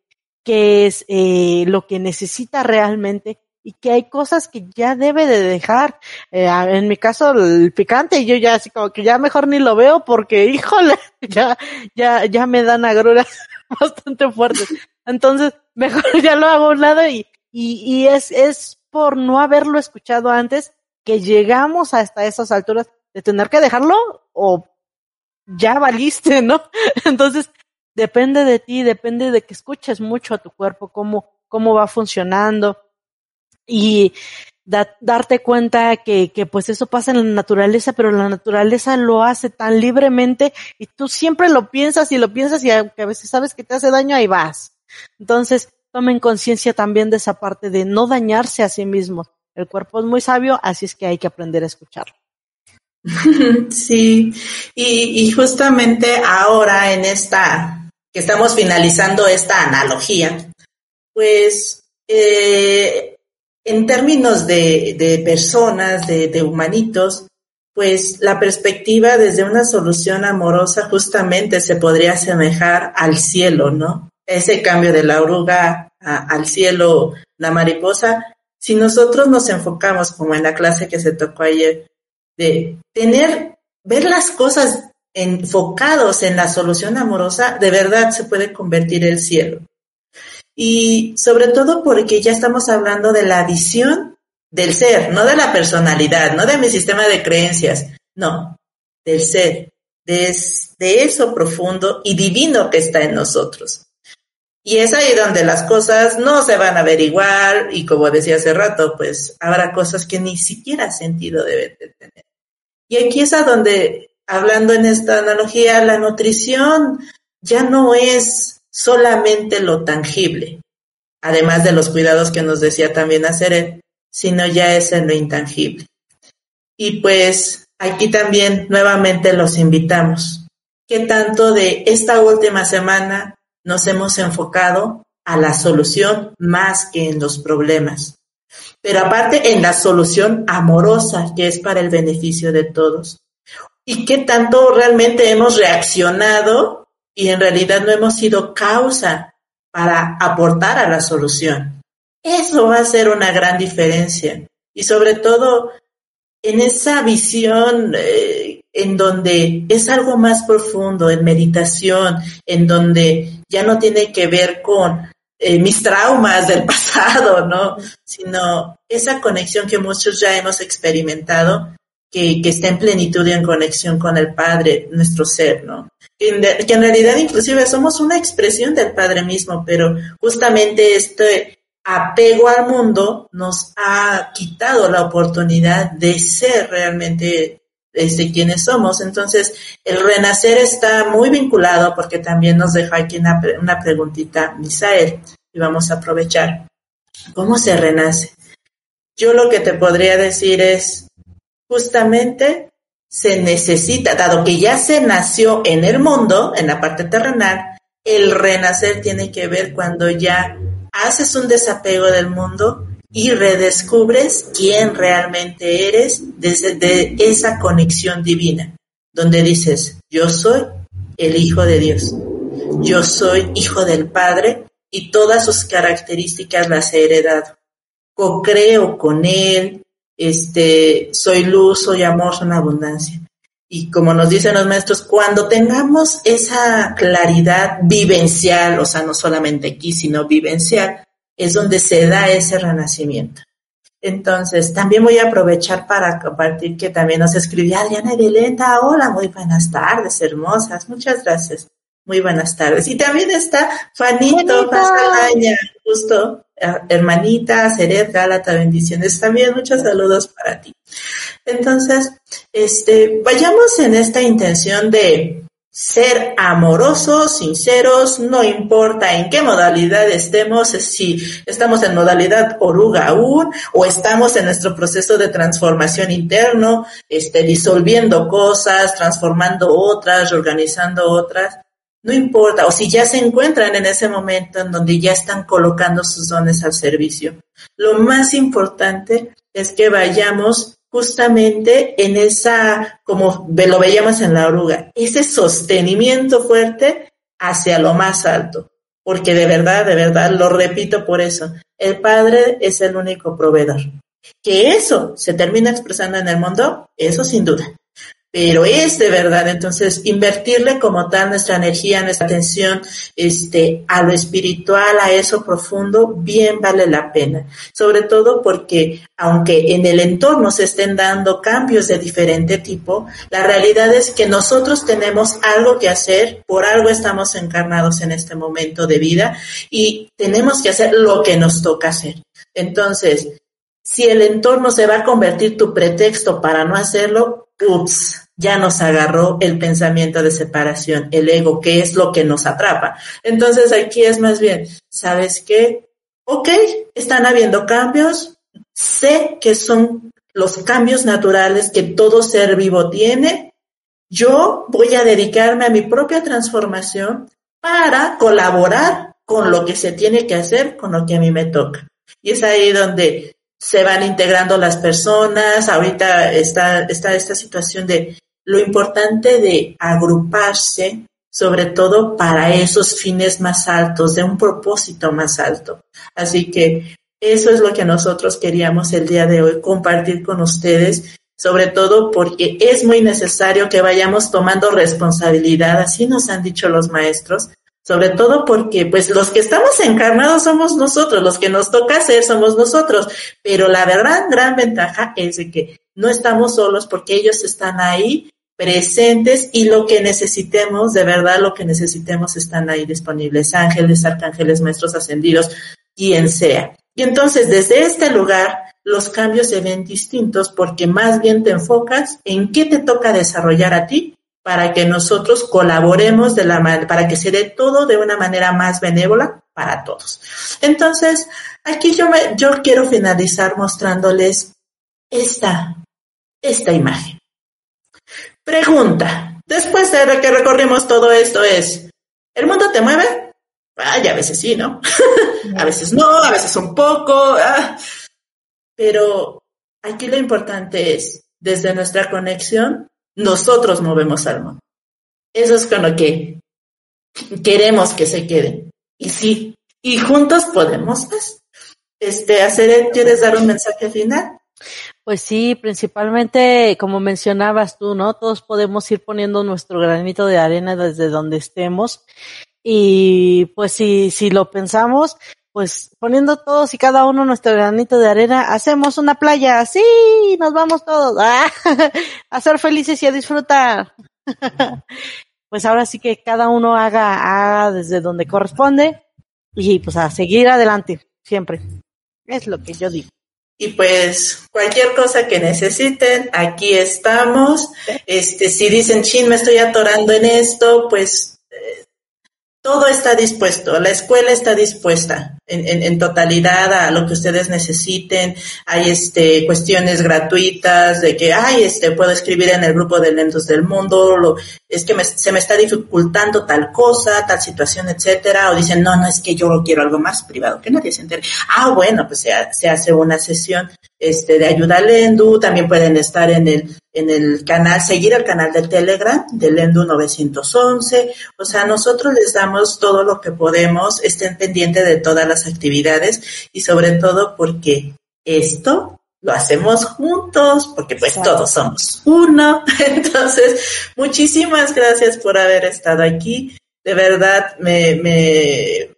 qué es eh, lo que necesita realmente y que hay cosas que ya debe de dejar. Eh, en mi caso, el picante, yo ya así como que ya mejor ni lo veo porque, híjole, ya, ya, ya me dan agruras bastante fuertes. Entonces, mejor ya lo hago a un lado y, y, y es, es por no haberlo escuchado antes que llegamos hasta esas alturas de tener que dejarlo o ya valiste, ¿no? Entonces, depende de ti, depende de que escuches mucho a tu cuerpo, cómo, cómo va funcionando y da, darte cuenta que, que pues eso pasa en la naturaleza, pero la naturaleza lo hace tan libremente y tú siempre lo piensas y lo piensas y aunque a veces sabes que te hace daño, ahí vas. Entonces, tomen conciencia también de esa parte de no dañarse a sí mismos. El cuerpo es muy sabio, así es que hay que aprender a escucharlo. Sí, y, justamente ahora en esta, que estamos finalizando esta analogía, pues eh, en términos de, personas, de, humanitos, pues la perspectiva desde una solución amorosa justamente se podría asemejar al cielo, ¿no? Ese cambio de la oruga al cielo, la mariposa, si nosotros nos enfocamos, como en la clase que se tocó ayer, de tener, ver las cosas enfocados en la solución amorosa, de verdad se puede convertir el cielo. Y sobre todo porque ya estamos hablando de la visión del ser, no de la personalidad, no de mi sistema de creencias, no, del ser, de, de eso profundo y divino que está en nosotros. Y es ahí donde las cosas no se van a ver igual y como decía hace rato, pues habrá cosas que ni siquiera sentido deben de tener. Y aquí es a donde, hablando en esta analogía, la nutrición ya no es solamente lo tangible, además de los cuidados que nos decía también hacer, sino ya es en lo intangible. Y pues aquí también nuevamente los invitamos. ¿Qué tanto de esta última semana nos hemos enfocado a la solución más que en los problemas. Pero aparte en la solución amorosa que es para el beneficio de todos. ¿Y qué tanto realmente hemos reaccionado y en realidad no hemos sido causa para aportar a la solución? Eso va a ser una gran diferencia. Y sobre todo en esa visión eh, en donde es algo más profundo, en meditación, en donde ya no tiene que ver con eh, mis traumas del pasado, ¿no? Sino esa conexión que muchos ya hemos experimentado, que, que está en plenitud y en conexión con el Padre, nuestro ser, ¿no? Que en, que en realidad inclusive somos una expresión del Padre mismo, pero justamente este apego al mundo nos ha quitado la oportunidad de ser realmente desde quienes somos. Entonces, el renacer está muy vinculado porque también nos deja aquí una, una preguntita, Misael, y vamos a aprovechar. ¿Cómo se renace? Yo lo que te podría decir es, justamente se necesita, dado que ya se nació en el mundo, en la parte terrenal, el renacer tiene que ver cuando ya haces un desapego del mundo y redescubres quién realmente eres desde esa conexión divina, donde dices, yo soy el Hijo de Dios, yo soy Hijo del Padre y todas sus características las he heredado. Co-creo con Él, este, soy luz, soy amor, soy abundancia. y como nos dicen los maestros, cuando tengamos esa claridad vivencial, o sea, no solamente aquí, sino vivencial, es donde se da ese renacimiento. Entonces, también voy a aprovechar para compartir que también nos escribió Adriana Violeta. Hola, muy buenas tardes, hermosas. Muchas gracias. Muy buenas tardes. Y también está Fanito Pasalaña, justo, eh, hermanita, Seret Gálata, bendiciones. También muchos saludos para ti. Entonces, este, vayamos en esta intención de ser amorosos, sinceros, no importa en qué modalidad estemos, si estamos en modalidad oruga aún o estamos en nuestro proceso de transformación interno, este, disolviendo cosas, transformando otras, reorganizando otras, no importa, o si ya se encuentran en ese momento en donde ya están colocando sus dones al servicio. Lo más importante es que vayamos justamente en esa, como lo veíamos en la oruga, ese sostenimiento fuerte hacia lo más alto. Porque de verdad, de verdad, lo repito por eso, el Padre es el único proveedor. Que eso se termina expresando en el mundo, eso sin duda pero es de verdad. Entonces, invertirle como tal nuestra energía, nuestra atención, este, a lo espiritual, a eso profundo, bien vale la pena. Sobre todo porque, aunque en el entorno se estén dando cambios de diferente tipo, la realidad es que nosotros tenemos algo que hacer, por algo estamos encarnados en este momento de vida y tenemos que hacer lo que nos toca hacer. Entonces, si el entorno se va a convertir tu pretexto para no hacerlo, ups, ya nos agarró el pensamiento de separación, el ego, que es lo que nos atrapa. Entonces aquí es más bien, ¿sabes qué? Ok, están habiendo cambios, sé que son los cambios naturales que todo ser vivo tiene. Yo voy a dedicarme a mi propia transformación para colaborar con lo que se tiene que hacer, con lo que a mí me toca. Y es ahí donde se van integrando las personas. Ahorita está, está esta situación de lo importante de agruparse, sobre todo para esos fines más altos, de un propósito más alto. Así que eso es lo que nosotros queríamos el día de hoy compartir con ustedes, sobre todo porque es muy necesario que vayamos tomando responsabilidad, así nos han dicho los maestros, sobre todo porque pues los que estamos encarnados somos nosotros, los que nos toca hacer somos nosotros, pero la verdad gran ventaja es de que no estamos solos porque ellos están ahí presentes y lo que necesitemos, de verdad lo que necesitemos están ahí disponibles, ángeles, arcángeles, maestros ascendidos, quien sea. Y entonces desde este lugar los cambios se ven distintos porque más bien te enfocas en qué te toca desarrollar a ti para que nosotros colaboremos de la para que se dé todo de una manera más benévola para todos. Entonces, aquí yo me, yo quiero finalizar mostrándoles esta esta imagen. Pregunta. Después de que recorrimos todo esto es, ¿el mundo te mueve? Ay, a veces sí, ¿no? a veces no, a veces un poco. Ah. Pero aquí lo importante es, desde nuestra conexión, nosotros movemos al mundo. Eso es con lo que queremos que se quede. Y sí, y juntos podemos más. Este, hacer, ¿quieres dar un mensaje final? Pues sí, principalmente, como mencionabas tú, ¿no? Todos podemos ir poniendo nuestro granito de arena desde donde estemos. Y pues si, si lo pensamos, pues poniendo todos y cada uno nuestro granito de arena, hacemos una playa, sí, nos vamos todos a ser felices y a disfrutar. pues ahora sí que cada uno haga, haga desde donde corresponde y pues a seguir adelante, siempre. Es lo que yo digo. Y pues cualquier cosa que necesiten, aquí estamos. Este, si dicen, chin, me estoy atorando en esto, pues todo está dispuesto, la escuela está dispuesta en, en, totalidad a lo que ustedes necesiten. Hay este cuestiones gratuitas de que, ay, este puedo escribir en el grupo de lentos del mundo, lo, es que se me está dificultando tal cosa, tal situación, etcétera. O dicen, no, no, es que yo quiero algo más privado, que nadie se entere. Ah, bueno, pues se, se hace una sesión este, de ayuda al Lendu, también pueden estar en el, en el canal, seguir el canal de Telegram del Lendu 911, o sea, nosotros les damos todo lo que podemos, estén pendientes de todas las actividades y sobre todo porque esto lo hacemos juntos, porque pues todos somos uno. Entonces, muchísimas gracias por haber estado aquí. De verdad, me, me,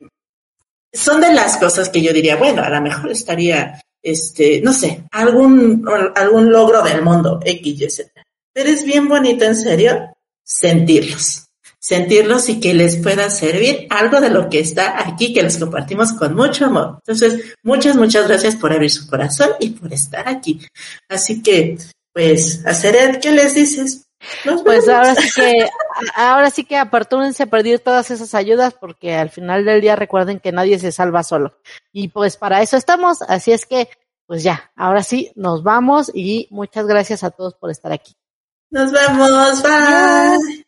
son de las cosas que yo diría, bueno, a lo mejor estaría, este, no sé, algún, algún logro del mundo, X, Y, Z. Pero es bien bonito, en serio, sentirlos sentirlos y que les pueda servir algo de lo que está aquí, que les compartimos con mucho amor. Entonces, muchas, muchas gracias por abrir su corazón y por estar aquí. Así que, pues, hacer ¿qué les dices? pues ahora sí que, ahora sí que apertúrense a pedir todas esas ayudas porque al final del día recuerden que nadie se salva solo. Y pues para eso estamos, así es que, pues ya, ahora sí, nos vamos y muchas gracias a todos por estar aquí. Nos vemos, bye.